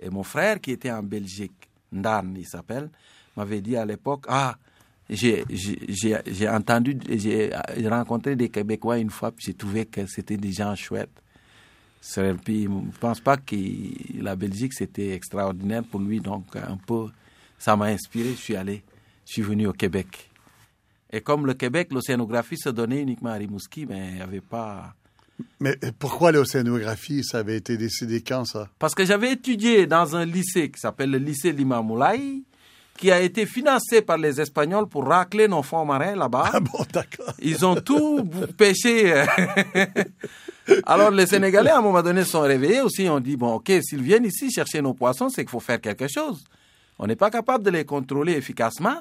Et mon frère qui était en Belgique, Ndan, il s'appelle, m'avait dit à l'époque Ah, j'ai entendu, j'ai rencontré des Québécois une fois, puis j'ai trouvé que c'était des gens chouettes. Puis je ne pense pas que la Belgique c'était extraordinaire pour lui, donc un peu ça m'a inspiré, je suis allé, je suis venu au Québec. Et comme le Québec, l'océanographie se donnait uniquement à Rimouski, mais il n'y avait pas... Mais pourquoi l'océanographie, ça avait été décidé quand ça? Parce que j'avais étudié dans un lycée qui s'appelle le lycée Limamoulaye, qui a été financé par les Espagnols pour racler nos fonds marins là-bas. Ah bon, d'accord. Ils ont tout pêché. Alors les Sénégalais, à un moment donné, sont réveillés aussi. On dit, bon, ok, s'ils viennent ici chercher nos poissons, c'est qu'il faut faire quelque chose. On n'est pas capable de les contrôler efficacement.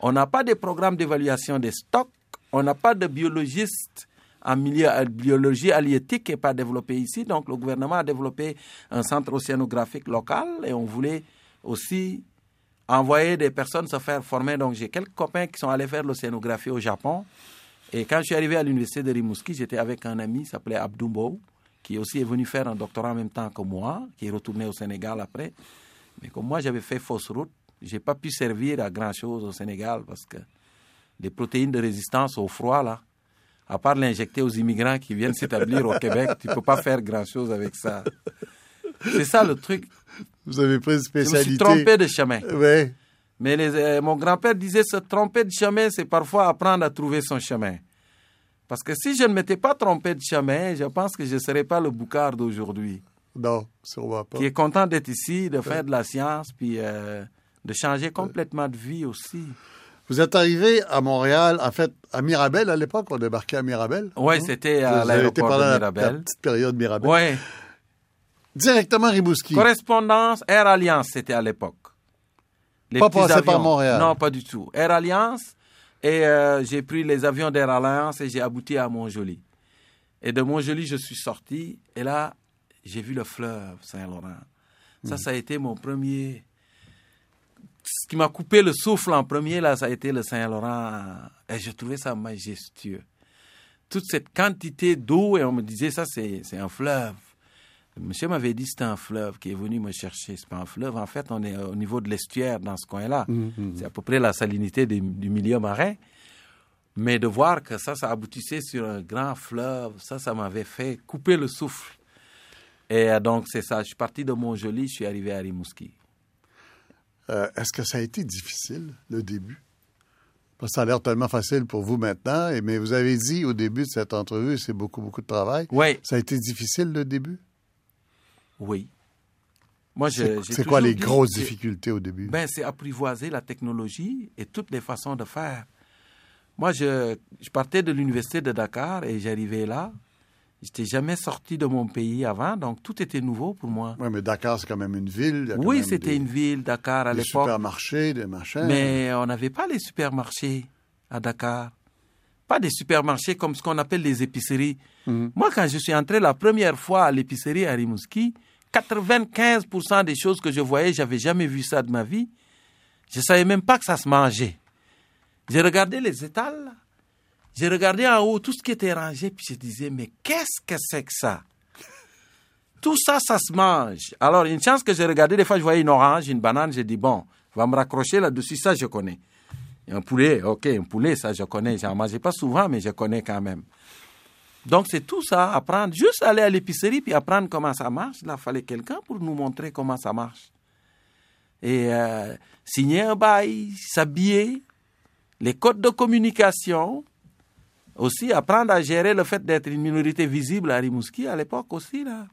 On n'a pas de programme d'évaluation des stocks. On n'a pas de biologiste en milieu euh, biologie halieutique qui n'est pas développé ici. Donc le gouvernement a développé un centre océanographique local et on voulait aussi envoyer des personnes se faire former. Donc j'ai quelques copains qui sont allés faire l'océanographie au Japon. Et quand je suis arrivé à l'université de Rimouski, j'étais avec un ami qui s'appelait Abdoumbo, qui aussi est venu faire un doctorat en même temps que moi, qui est retourné au Sénégal après. Mais comme moi, j'avais fait fausse route, je n'ai pas pu servir à grand-chose au Sénégal parce que les protéines de résistance au froid, là, à part l'injecter aux immigrants qui viennent s'établir au Québec, tu ne peux pas faire grand-chose avec ça. C'est ça le truc. Vous avez pris une spécialité. Je me suis trompé de chemin. Oui. Mais euh, mon grand-père disait se tromper de chemin, c'est parfois apprendre à trouver son chemin. Parce que si je ne m'étais pas trompé de chemin, je pense que je ne serais pas le boucard d'aujourd'hui. Non, sûrement pas. Qui est content d'être ici, de faire de la science, puis euh, de changer complètement de vie aussi. Vous êtes arrivé à Montréal, en fait, à Mirabel à l'époque, on débarquait à Mirabel. Oui, hein? c'était à l'aéroport de Mirabel. La, petite période Mirabel. Oui. Directement Rimouski. Correspondance, Air Alliance, c'était à l'époque. pas passé par Montréal. Non, pas du tout. Air Alliance, et euh, j'ai pris les avions d'Air Alliance et j'ai abouti à Montjoli. Et de Montjoli, je suis sorti, et là, j'ai vu le fleuve Saint-Laurent. Ça, hmm. ça a été mon premier. Ce qui m'a coupé le souffle en premier, là, ça a été le Saint-Laurent. Et je trouvais ça majestueux. Toute cette quantité d'eau, et on me disait, ça, c'est un fleuve. Monsieur m'avait dit c'était un fleuve qui est venu me chercher. C'est pas un fleuve. En fait, on est au niveau de l'estuaire dans ce coin-là. Hmm, hmm, c'est à peu près la salinité du, du milieu marin. Mais de voir que ça, ça aboutissait sur un grand fleuve, ça, ça m'avait fait couper le souffle. Et euh, donc, c'est ça. Je suis parti de Montjoli, je suis arrivé à Rimouski. Euh, est-ce que ça a été difficile, le début? Parce que ça a l'air tellement facile pour vous maintenant, mais vous avez dit au début de cette entrevue, c'est beaucoup, beaucoup de travail. Oui. Ça a été difficile, le début? Oui. Moi, C'est quoi les grosses difficultés au début? Ben, c'est apprivoiser la technologie et toutes les façons de faire. Moi, je, je partais de l'université de Dakar et j'arrivais là. Je n'étais jamais sorti de mon pays avant, donc tout était nouveau pour moi. Oui, mais Dakar, c'est quand même une ville. Oui, c'était une ville, Dakar, à l'époque. Des supermarchés, des machins. Mais on n'avait pas les supermarchés à Dakar. Pas des supermarchés comme ce qu'on appelle les épiceries. Mhm. Moi, quand je suis entré la première fois à l'épicerie à Rimouski, 95% des choses que je voyais, j'avais jamais vu ça de ma vie. Je savais même pas que ça se mangeait. J'ai regardé les étals, j'ai regardé en haut tout ce qui était rangé, puis je disais, mais qu'est-ce que c'est que ça? Tout ça, ça se mange. Alors, une chance que j'ai regardé, des fois, je voyais une orange, une banane, j'ai dit, bon, va me raccrocher là-dessus, ça, je connais. Un poulet, ok, un poulet, ça je connais. J'en mangeais pas souvent, mais je connais quand même. Donc c'est tout ça, apprendre, juste aller à l'épicerie puis apprendre comment ça marche. Là, il fallait quelqu'un pour nous montrer comment ça marche. Et euh, signer un bail, s'habiller, les codes de communication, aussi apprendre à gérer le fait d'être une minorité visible à Rimouski à l'époque aussi. là.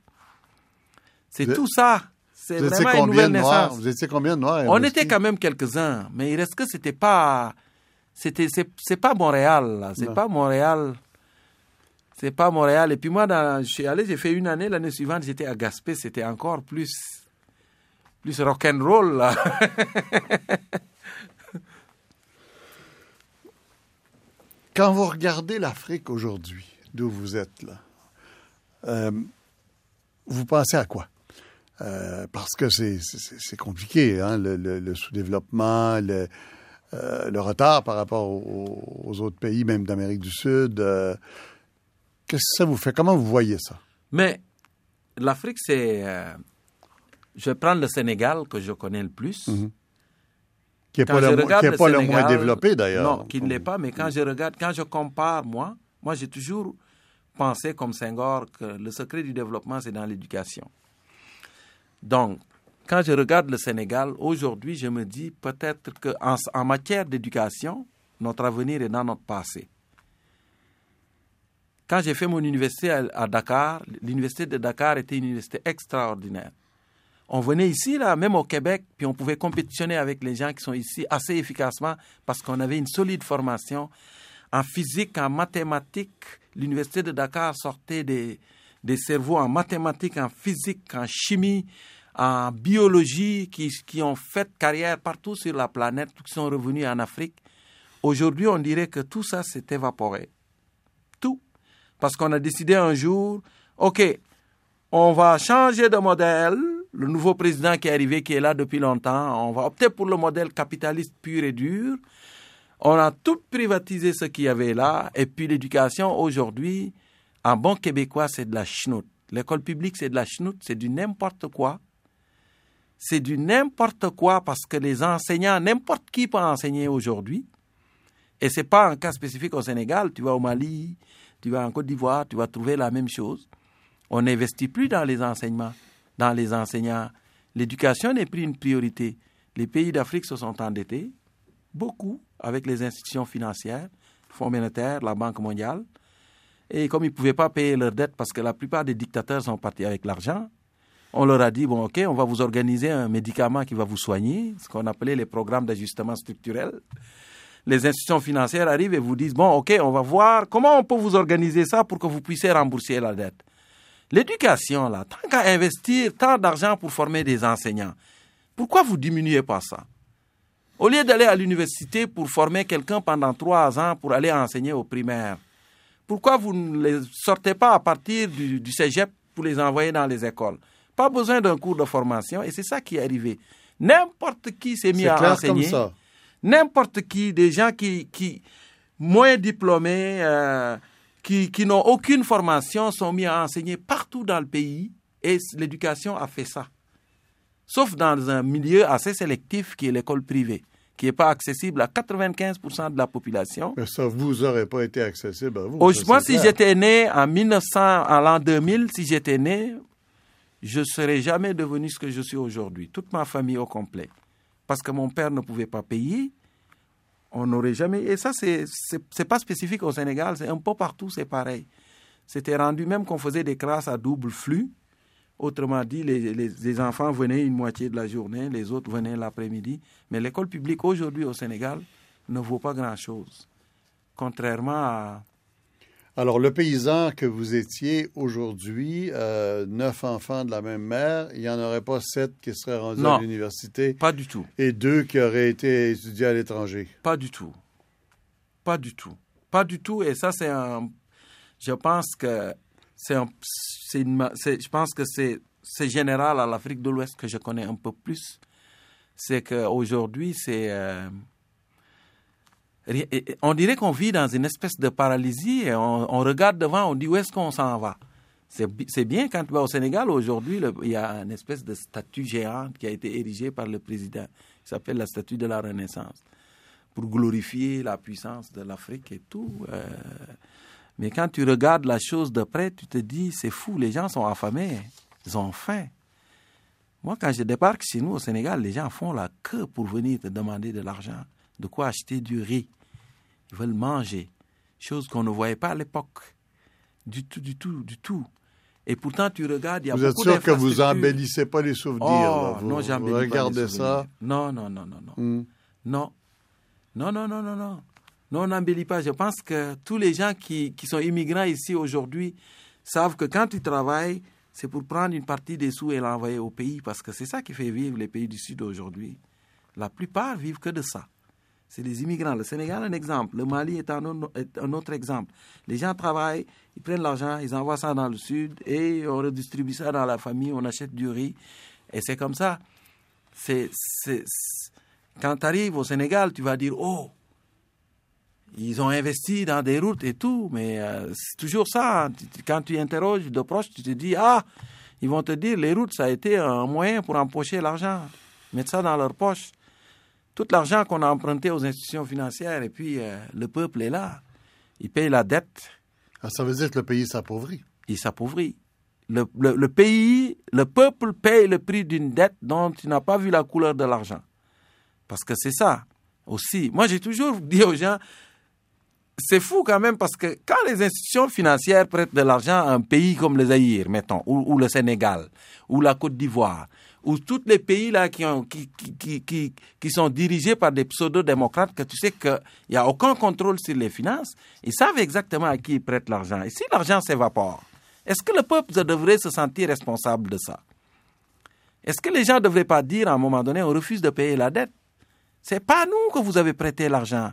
C'est tout ça. C'est vraiment une nouvelle naissance. Vous étiez combien de noirs? On était quand même quelques-uns, mais il reste que c'était pas, c'était, c'est, c'est pas Montréal, là. C'est pas Montréal. C'est pas Montréal. Et puis moi, je suis allé, j'ai fait une année, l'année suivante, j'étais à Gaspé, c'était encore plus, plus rock'n'roll, là. Quand vous regardez l'Afrique aujourd'hui, d'où vous êtes là, euh, vous pensez à quoi? Euh, parce que c'est- compliqué, hein, le, sous-développement, le, euh, le retard par rapport aux autres pays, même d'Amérique du Sud. Qu'est-ce que ça vous fait? Comment vous voyez ça? Mais l'Afrique, c'est, euh, je vais prendre le Sénégal, que je connais le plus. Qui n'est pas, le, mo- regarde qui est le pas le moins développé d'ailleurs. Non, qui ne l'est pas, mais quand je regarde, quand je compare, moi, moi j'ai toujours pensé comme Senghor que le secret du développement, c'est dans l'éducation. Donc, quand je regarde le Sénégal, aujourd'hui, je me dis peut-être qu'en en matière d'éducation, notre avenir est dans notre passé. Quand j'ai fait mon université à, Dakar, l'université de Dakar était une université extraordinaire. On venait ici, là, même au Québec, puis on pouvait compétitionner avec les gens qui sont ici assez efficacement parce qu'on avait une solide formation en physique, en mathématiques. L'université de Dakar sortait des, des cerveaux en mathématiques, en physique, en chimie, en biologie, qui, qui ont fait carrière partout sur la planète, qui sont revenus en Afrique. Aujourd'hui, on dirait que tout ça s'est évaporé. Parce qu'on a décidé un jour, OK, on va changer de modèle. Le nouveau président qui est arrivé, qui est là depuis longtemps, on va opter pour le modèle capitaliste pur et dur. On a tout privatisé ce qu'il y avait là. Et puis l'éducation, aujourd'hui, en bon québécois, c'est de la chenoute. L'école publique, c'est de la chenoute, c'est du n'importe quoi. C'est du n'importe quoi parce que les enseignants, n'importe qui peut enseigner aujourd'hui. Et ce n'est pas un cas spécifique au Sénégal. Tu vas au Mali, tu vas en Côte d'Ivoire, tu vas trouver la même chose. On n'investit plus dans les enseignements, dans les enseignants. L'éducation n'est plus une priorité. Les pays d'Afrique se sont endettés, beaucoup, avec les institutions financières, le Fonds monétaire, la Banque mondiale. Et comme ils ne pouvaient pas payer leurs dettes parce que la plupart des dictateurs sont partis avec l'argent, on leur a dit, bon, OK, on va vous organiser un médicament qui va vous soigner, ce qu'on appelait les programmes d'ajustement structurel. Les institutions financières arrivent et vous disent, bon, OK, on va voir comment on peut vous organiser ça pour que vous puissiez rembourser la dette. L'éducation, là, tant qu'à investir tant d'argent pour former des enseignants, pourquoi vous diminuez pas ça? Au lieu d'aller à l'université pour former quelqu'un pendant trois ans pour aller enseigner au primaire, pourquoi vous ne les sortez pas à partir du, du cégep pour les envoyer dans les écoles? Pas besoin d'un cours de formation et c'est ça qui est arrivé. N'importe qui s'est mis à comme enseigner. ça. N'importe qui, des gens qui, qui moins diplômés, euh, qui, qui n'ont aucune formation, sont mis à enseigner partout dans le pays et l'éducation a fait ça. Sauf dans un milieu assez sélectif qui est l'école privée, qui n'est pas accessible à 95% de la population. Mais ça vous n'aurez pas été accessible à vous. Au- moi, si j'étais né en 1900, en l'an 2000, si j'étais né, je ne serais jamais devenu ce que je suis aujourd'hui. Toute ma famille au complet. Parce que mon père ne pouvait pas payer. On n'aurait jamais. Et ça, c'est c'est pas spécifique au Sénégal, c'est un peu partout, c'est pareil. C'était rendu même qu'on faisait des classes à double flux. Autrement dit, les- les enfants venaient une moitié de la journée, les autres venaient l'après-midi. Mais l'école publique aujourd'hui au Sénégal ne vaut pas grand-chose. Contrairement à, Alors, le paysan que vous étiez aujourd'hui, euh, neuf enfants de la même mère, il n'y en aurait pas sept qui seraient rendus Non. à l'université Pas du tout. et deux qui auraient été étudiés à l'étranger. Pas du tout. Pas du tout. Pas du tout. Et ça, c'est un. Je pense que c'est un. c'est une je pense que c'est c'est général à l'Afrique de l'Ouest que je connais un peu plus. C'est qu'aujourd'hui, c'est. euh, on dirait qu'on vit dans une espèce de paralysie et on, regarde devant, on dit où est-ce qu'on s'en va? C'est bi- c'est bien quand tu vas au Sénégal aujourd'hui, il y a une espèce de statue géante qui a été érigée par le président. Il s'appelle la statue de la Renaissance pour glorifier la puissance de l'Afrique et tout. Euh. mais quand tu regardes la chose de près, tu te dis, c'est fou, les gens sont affamés, ils ont faim. Moi, quand je débarque chez nous au Sénégal, les gens font la queue pour venir te demander de l'argent, de quoi acheter du riz. Ils veulent manger, chose qu'on ne voyait pas à l'époque. Du tout, du tout, du tout. Et pourtant, tu regardes, il y a vous beaucoup Vous êtes sûr que vous embellissez pas les souvenirs. Oh, Vous, non, vous regardez ça. Non, non, non, non, non. Hmm. Non. Non, non, non, non, non. Non, on n'embellit pas. Je pense que tous les gens qui, qui sont immigrants ici aujourd'hui savent que quand tu travailles, c'est pour prendre une partie des sous et l'envoyer au pays, parce que c'est ça qui fait vivre les pays du Sud aujourd'hui. La plupart vivent que de ça. C'est les immigrants. Le Sénégal est un exemple. Le Mali est un, autre exemple. Les gens travaillent, ils prennent l'argent, ils envoient ça dans le Sud et on redistribue ça dans la famille, on achète du riz. Et c'est comme ça. C'est, quand tu arrives au Sénégal, tu vas dire, oh, ils ont investi dans des routes et tout, mais euh, c'est toujours ça. Hein. Quand tu interroges de proches, tu te dis, ah, ils vont te dire, les routes, ça a été un moyen pour empocher l'argent, mettre ça dans leur poche tout l'argent qu'on a emprunté aux institutions financières et puis euh, le peuple est là. Il paye la dette. Ah, ça veut dire que le pays s'appauvrit. Il s'appauvrit. Le, le, pays, le peuple paye le prix d'une dette dont il n'a pas vu la couleur de l'argent. Parce que c'est ça aussi. Moi, j'ai toujours dit aux gens, c'est fou quand même parce que quand les institutions financières prêtent de l'argent à un pays comme le Zaïre, mettons, ou le Sénégal, ou la Côte d'Ivoire, ou tous les pays là qui, qui, qui, qui, qui sont dirigés par des pseudo-démocrates, que tu sais qu'il n'y a aucun contrôle sur les finances, ils savent exactement à qui ils prêtent l'argent. Et si l'argent s'évapore, est-ce que le peuple devrait se sentir responsable de ça? Est-ce que les gens ne devraient pas dire à un moment donné, on refuse de payer la dette? C'est pas nous que vous avez prêté l'argent.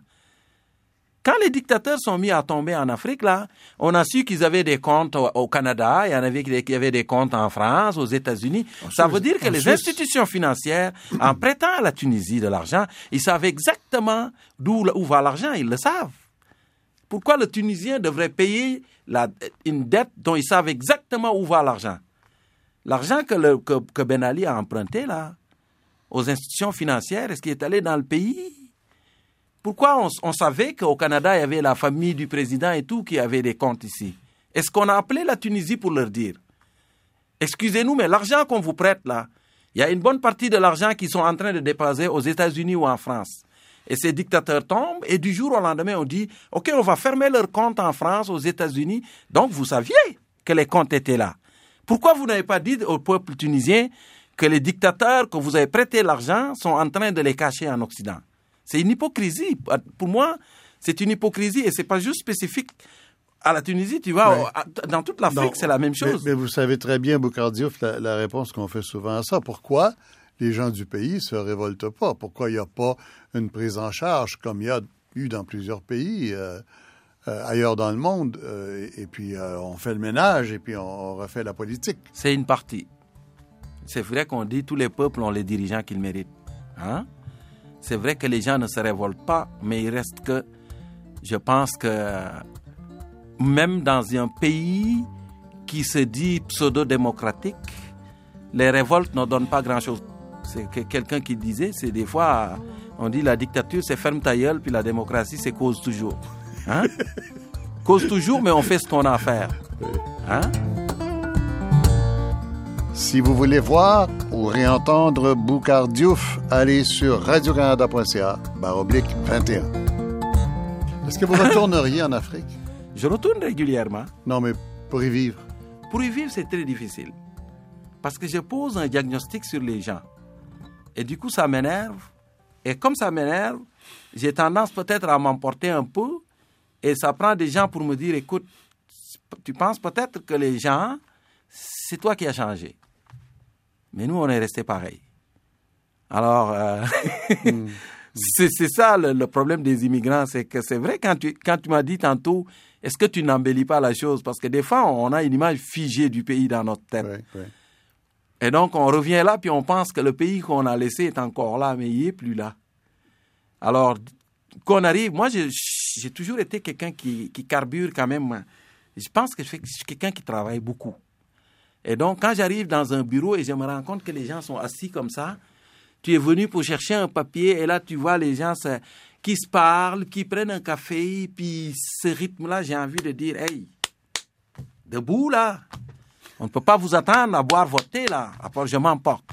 Quand les dictateurs sont mis à tomber en Afrique, là, on a su qu'ils avaient des comptes au, Canada, il y en avait qui avaient des comptes en France, aux États-Unis. Ça veut dire que les institutions financières, en prêtant à la Tunisie de l'argent, ils savent exactement d'où où va l'argent, ils le savent. Pourquoi le Tunisien devrait payer la, une dette dont ils savent exactement où va l'argent? L'argent que, que, que Ben Ali a emprunté, là, aux institutions financières, est-ce qu'il est allé dans le pays? Pourquoi on, savait qu'au Canada, il y avait la famille du président et tout qui avait des comptes ici? Est-ce qu'on a appelé la Tunisie pour leur dire? Excusez-nous, mais l'argent qu'on vous prête là, il y a une bonne partie de l'argent qui sont en train de déposer aux États-Unis ou en France. Et ces dictateurs tombent et du jour au lendemain, on dit, OK, on va fermer leurs comptes en France, aux États-Unis. Donc, vous saviez que les comptes étaient là. Pourquoi vous n'avez pas dit au peuple tunisien que les dictateurs que vous avez prêté l'argent sont en train de les cacher en Occident? C'est une hypocrisie. Pour moi, c'est une hypocrisie et c'est pas juste spécifique à la Tunisie, tu vois, dans toute l'Afrique, c'est la même chose. Mais, vous savez très bien, Boukardiouf, la, la réponse qu'on fait souvent à ça. Pourquoi les gens du pays se révoltent pas? Pourquoi il n'y a pas une prise en charge comme il y a eu dans plusieurs pays euh, euh, ailleurs dans le monde? Euh, et puis on fait le ménage et puis on refait la politique. C'est une partie. C'est vrai qu'on dit tous les peuples ont les dirigeants qu'ils méritent. Hein? C'est vrai que les gens ne se révoltent pas, mais il reste que, je pense que même dans un pays qui se dit pseudo-démocratique, les révoltes ne donnent pas grand-chose. C'est quelqu'un qui disait, c'est des fois, on dit la dictature c'est ferme ta gueule, puis la démocratie c'est cause toujours. Hein? cause toujours, mais on fait ce qu'on a à faire. Hein? Si vous voulez voir ou réentendre Boucard Diouf, allez sur radiocanada.ca baroblique 21. Est-ce que vous retourneriez en Afrique? Je retourne régulièrement. Non, mais pour y vivre. Pour y vivre, c'est très difficile. Parce que je pose un diagnostic sur les gens. Et du coup, ça m'énerve. Et comme ça m'énerve, j'ai tendance peut-être à m'emporter un peu. Et ça prend des gens pour me dire, écoute, tu penses peut-être que les gens, c'est toi qui as changé. Mais nous, on est resté pareil. Alors, euh, hmm. c'est ça le, problème des immigrants, c'est que c'est vrai quand tu, quand tu m'as dit tantôt, est-ce que tu n'embellis pas la chose? Parce que des fois, on a une image figée du pays dans notre tête. Et donc, on revient là, puis on pense que le pays qu'on a laissé est encore là, mais il n'est plus là. Alors, qu'on arrive, moi, j'ai toujours été quelqu'un qui, qui carbure quand même. Je pense que je suis quelqu'un qui travaille beaucoup. Et donc, quand j'arrive dans un bureau et je me rends compte que les gens sont assis comme ça, tu es venu pour chercher un papier et là, tu vois les gens qui se parlent, qui prennent un café, puis ce rythme-là, j'ai envie de dire, hey, debout là, on ne peut pas vous attendre à boire votre thé là, après je m'emporte.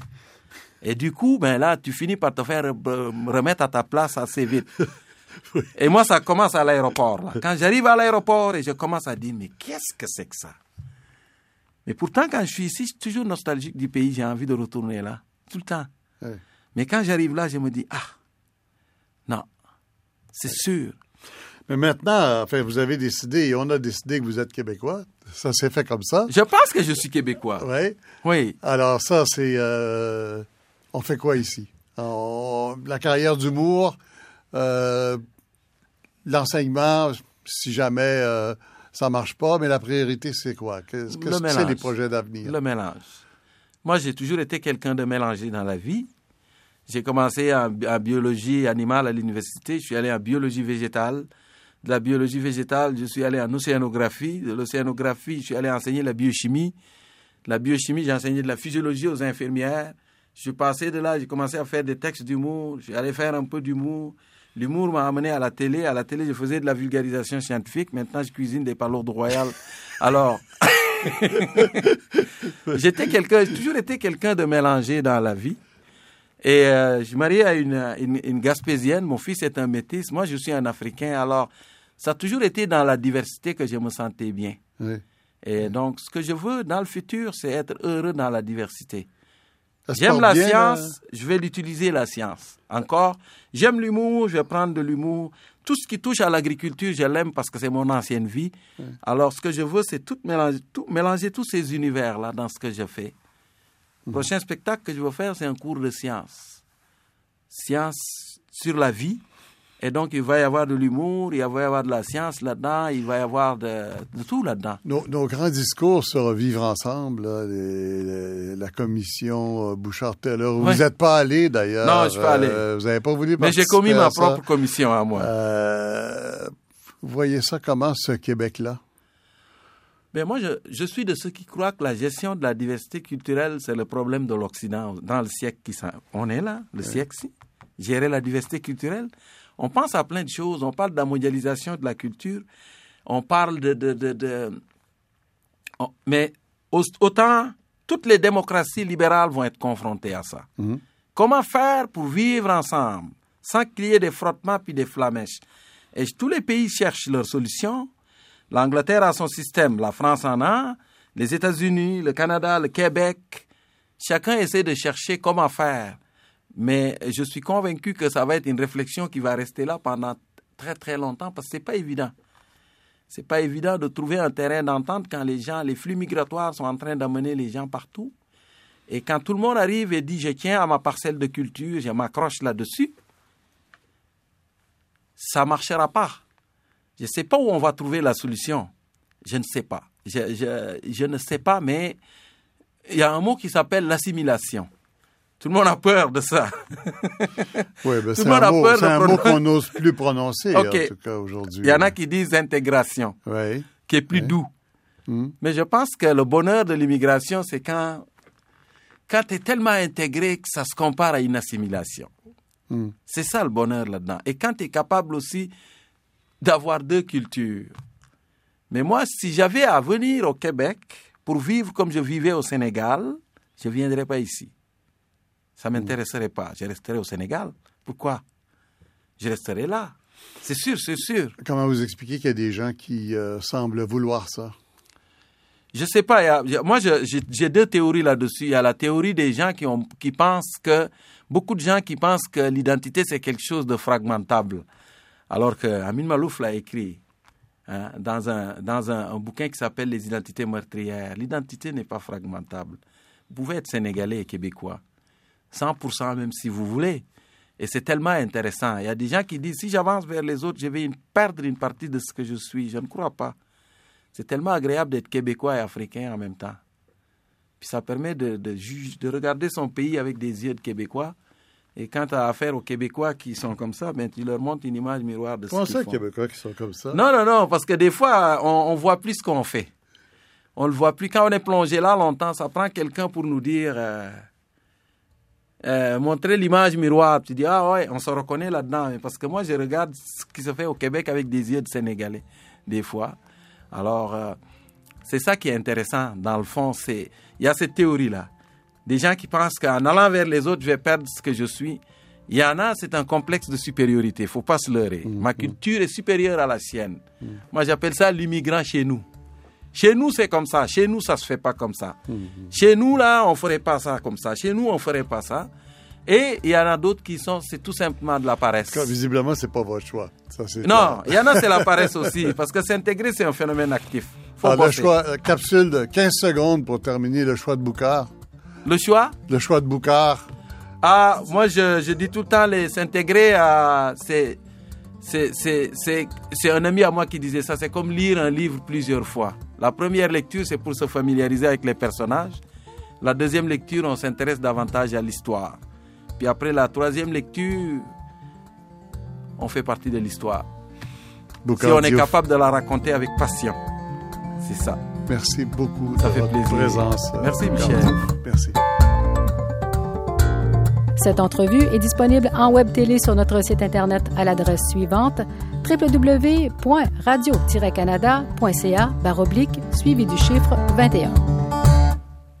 Et du coup, ben là, tu finis par te faire euh, remettre à ta place assez vite. Et moi, ça commence à l'aéroport. Quand j'arrive à l'aéroport et je commence à dire, mais qu'est-ce que c'est que ça? Mais pourtant, quand je suis ici, je suis toujours nostalgique du pays, j'ai envie de retourner là, tout le temps. Ouais. Mais quand j'arrive là, je me dis, ah, non, c'est sûr. Mais maintenant, enfin, vous avez décidé, et on a décidé que vous êtes québécois. Ça s'est fait comme ça. Je pense que je suis québécois. Oui. Oui. Alors ça, c'est... euh, on fait quoi ici? On- la carrière d'humour, euh, l'enseignement, si jamais euh, ça marche pas, mais la priorité, c'est quoi? Qu'est-ce que c'est les projets d'avenir? Le mélange. Moi, j'ai toujours été quelqu'un de mélangé dans la vie. J'ai commencé en, en biologie animale à l'université. Je suis allé en biologie végétale. De la biologie végétale, je suis allé en océanographie. De l'océanographie, je suis allé enseigner la biochimie. De la biochimie, j'ai enseigné de la physiologie aux infirmières. Je suis passé de là, j'ai commencé à faire des textes d'humour. Je suis allé faire un peu d'humour. L'humour m'a amené à la télé. À la télé, je faisais de la vulgarisation scientifique. Maintenant, je cuisine des palourdes royales. Alors, j'étais quelqu'un, j'ai toujours été quelqu'un de mélangé dans la vie. Et euh, je suis marié à une, une, une Gaspésienne. Mon fils est un métis. Moi, je suis un Africain. Alors, ça a toujours été dans la diversité que je me sentais bien. Oui. Et donc, ce que je veux dans le futur, c'est être heureux dans la diversité. J'aime la bien, science, je vais l'utiliser la science. Encore, j'aime l'humour, je vais prendre de l'humour. Tout ce qui touche à l'agriculture, je l'aime parce que c'est mon ancienne vie. Alors, ce que je veux, c'est tout mélanger, tout, mélanger tous ces univers-là dans ce que je fais. Le prochain spectacle que je veux faire, c'est un cours de science. Science sur la vie. Et donc, il va y avoir de l'humour, il va y avoir de la science là-dedans, il va y avoir de, de tout là-dedans. Nos, nos grands discours sur vivre ensemble, là, les- les- la commission euh, Bouchard-Taylor, où Ouais. vous n'êtes pas allé d'ailleurs. Non, je suis pas allé. Euh, vous n'avez pas voulu Mais j'ai commis ma ça. propre commission à moi. Euh, vous voyez ça comment, ce Québec-là? Ben moi, je, je suis de ceux qui croient que la gestion de la diversité culturelle, c'est le problème de l'Occident dans le siècle qui s'en... On est là, le siècle-ci. Gérer la diversité culturelle. On pense à plein de choses. On parle de la mondialisation de la culture. On parle de... de, de, mais au- autant, toutes les démocraties libérales vont être confrontées à ça. Comment faire pour vivre ensemble sans qu'il y ait des frottements puis des flamèches? Et tous les pays cherchent leur solution. L'Angleterre a son système, la France en a, les États-Unis, le Canada, le Québec. Chacun essaie de chercher comment faire. Mais je suis convaincu que ça va être une réflexion qui va rester là pendant très très longtemps parce que c'est pas évident. C'est pas évident de trouver un terrain d'entente quand les gens, les flux migratoires sont en train d'amener les gens partout. Et quand tout le monde arrive et dit je tiens à ma parcelle de culture, je m'accroche là-dessus, ça marchera pas. Je ne sais pas où on va trouver la solution. Je ne sais pas. Je- je ne sais pas, mais il y a un mot qui s'appelle l'assimilation. Tout le monde a peur de ça. Oui, ben, c'est un mot, un mot qu'on n'ose plus prononcer, en tout cas, aujourd'hui. Il y en a qui disent intégration, Oui. qui est plus doux. Hmm. Mais je pense que le bonheur de l'immigration, c'est quand, quand tu es tellement intégré que ça se compare à une assimilation. Hmm. C'est ça le bonheur là-dedans. Et quand tu es capable aussi d'avoir deux cultures. Mais moi, si j'avais à venir au Québec pour vivre comme je vivais au Sénégal, je ne viendrais pas ici. Ça ne m'intéresserait pas. Je resterais au Sénégal. Pourquoi? Je resterais là. C'est sûr, c'est sûr. Comment vous expliquez qu'il y a des gens qui euh, semblent vouloir ça? Je sais pas. a- moi, j'ai j'ai deux théories là-dessus. Il y a la théorie des gens qui, ont, qui pensent que beaucoup de gens qui pensent que l'identité c'est quelque chose de fragmentable, alors que Amin Malouf l'a écrit hein, dans un dans un, un bouquin qui s'appelle Les identités meurtrières. L'identité n'est pas fragmentable. Vous pouvez être sénégalais et québécois, 100% même si vous voulez. Et c'est tellement intéressant. Il y a des gens qui disent si j'avance vers les autres, je vais perdre une partie de ce que je suis. Je ne crois pas. C'est tellement agréable d'être québécois et africain en même temps. Puis ça permet de, de, de regarder son pays avec des yeux de québécois. Et quand tu as affaire aux Québécois qui sont comme ça, ben, tu leur montres une image miroir de ce Comment qu'ils ça, font. Québécois qui sont comme ça? Non, non, non, parce que des fois, on, on voit plus ce qu'on fait. On le voit plus. Quand on est plongé là longtemps, ça prend quelqu'un pour nous dire euh, euh, montrer l'image miroir. Tu dis, ah ouais, on se reconnaît là-dedans. Parce que moi, je regarde ce qui se fait au Québec avec des yeux de Sénégalais, des fois. Alors, euh, c'est ça qui est intéressant. Dans le fond, c'est il y a cette théorie-là. Des gens qui pensent qu'en allant vers les autres, je vais perdre ce que je suis. Il y en a, c'est un complexe de supériorité. Il faut pas se leurrer. Mm, Ma mm. culture est supérieure à la sienne. Moi, j'appelle ça l'immigrant chez nous. Chez nous, c'est comme ça. Chez nous, ça se fait pas comme ça. Mm, Chez nous, là, on ferait pas ça comme ça. Chez nous, on ferait pas ça. Et il y en a d'autres qui sont, c'est tout simplement de la paresse. Cas, visiblement, c'est pas votre choix. Ça, Non, il y en a, c'est la paresse aussi. Parce que s'intégrer, c'est un phénomène actif. Faut le bosser. choix, euh, capsule de 15 secondes pour terminer le choix de Boucard. Le choix? Le choix de Boucard. Ah, moi, je, je dis tout le temps, s'intégrer à. C'est, c'est, un ami à moi qui disait ça. C'est comme lire un livre plusieurs fois. La première lecture, c'est pour se familiariser avec les personnages. La deuxième lecture, on s'intéresse davantage à l'histoire. Puis après la troisième lecture, on fait partie de l'histoire. Si on est capable de la raconter avec passion. C'est ça. Merci beaucoup Ça de fait votre plaisir. présence. euh, Merci, Michel. Merci. Cette entrevue est disponible en web télé sur notre site internet à l'adresse suivante www.radio-canada.ca suivi du chiffre 21.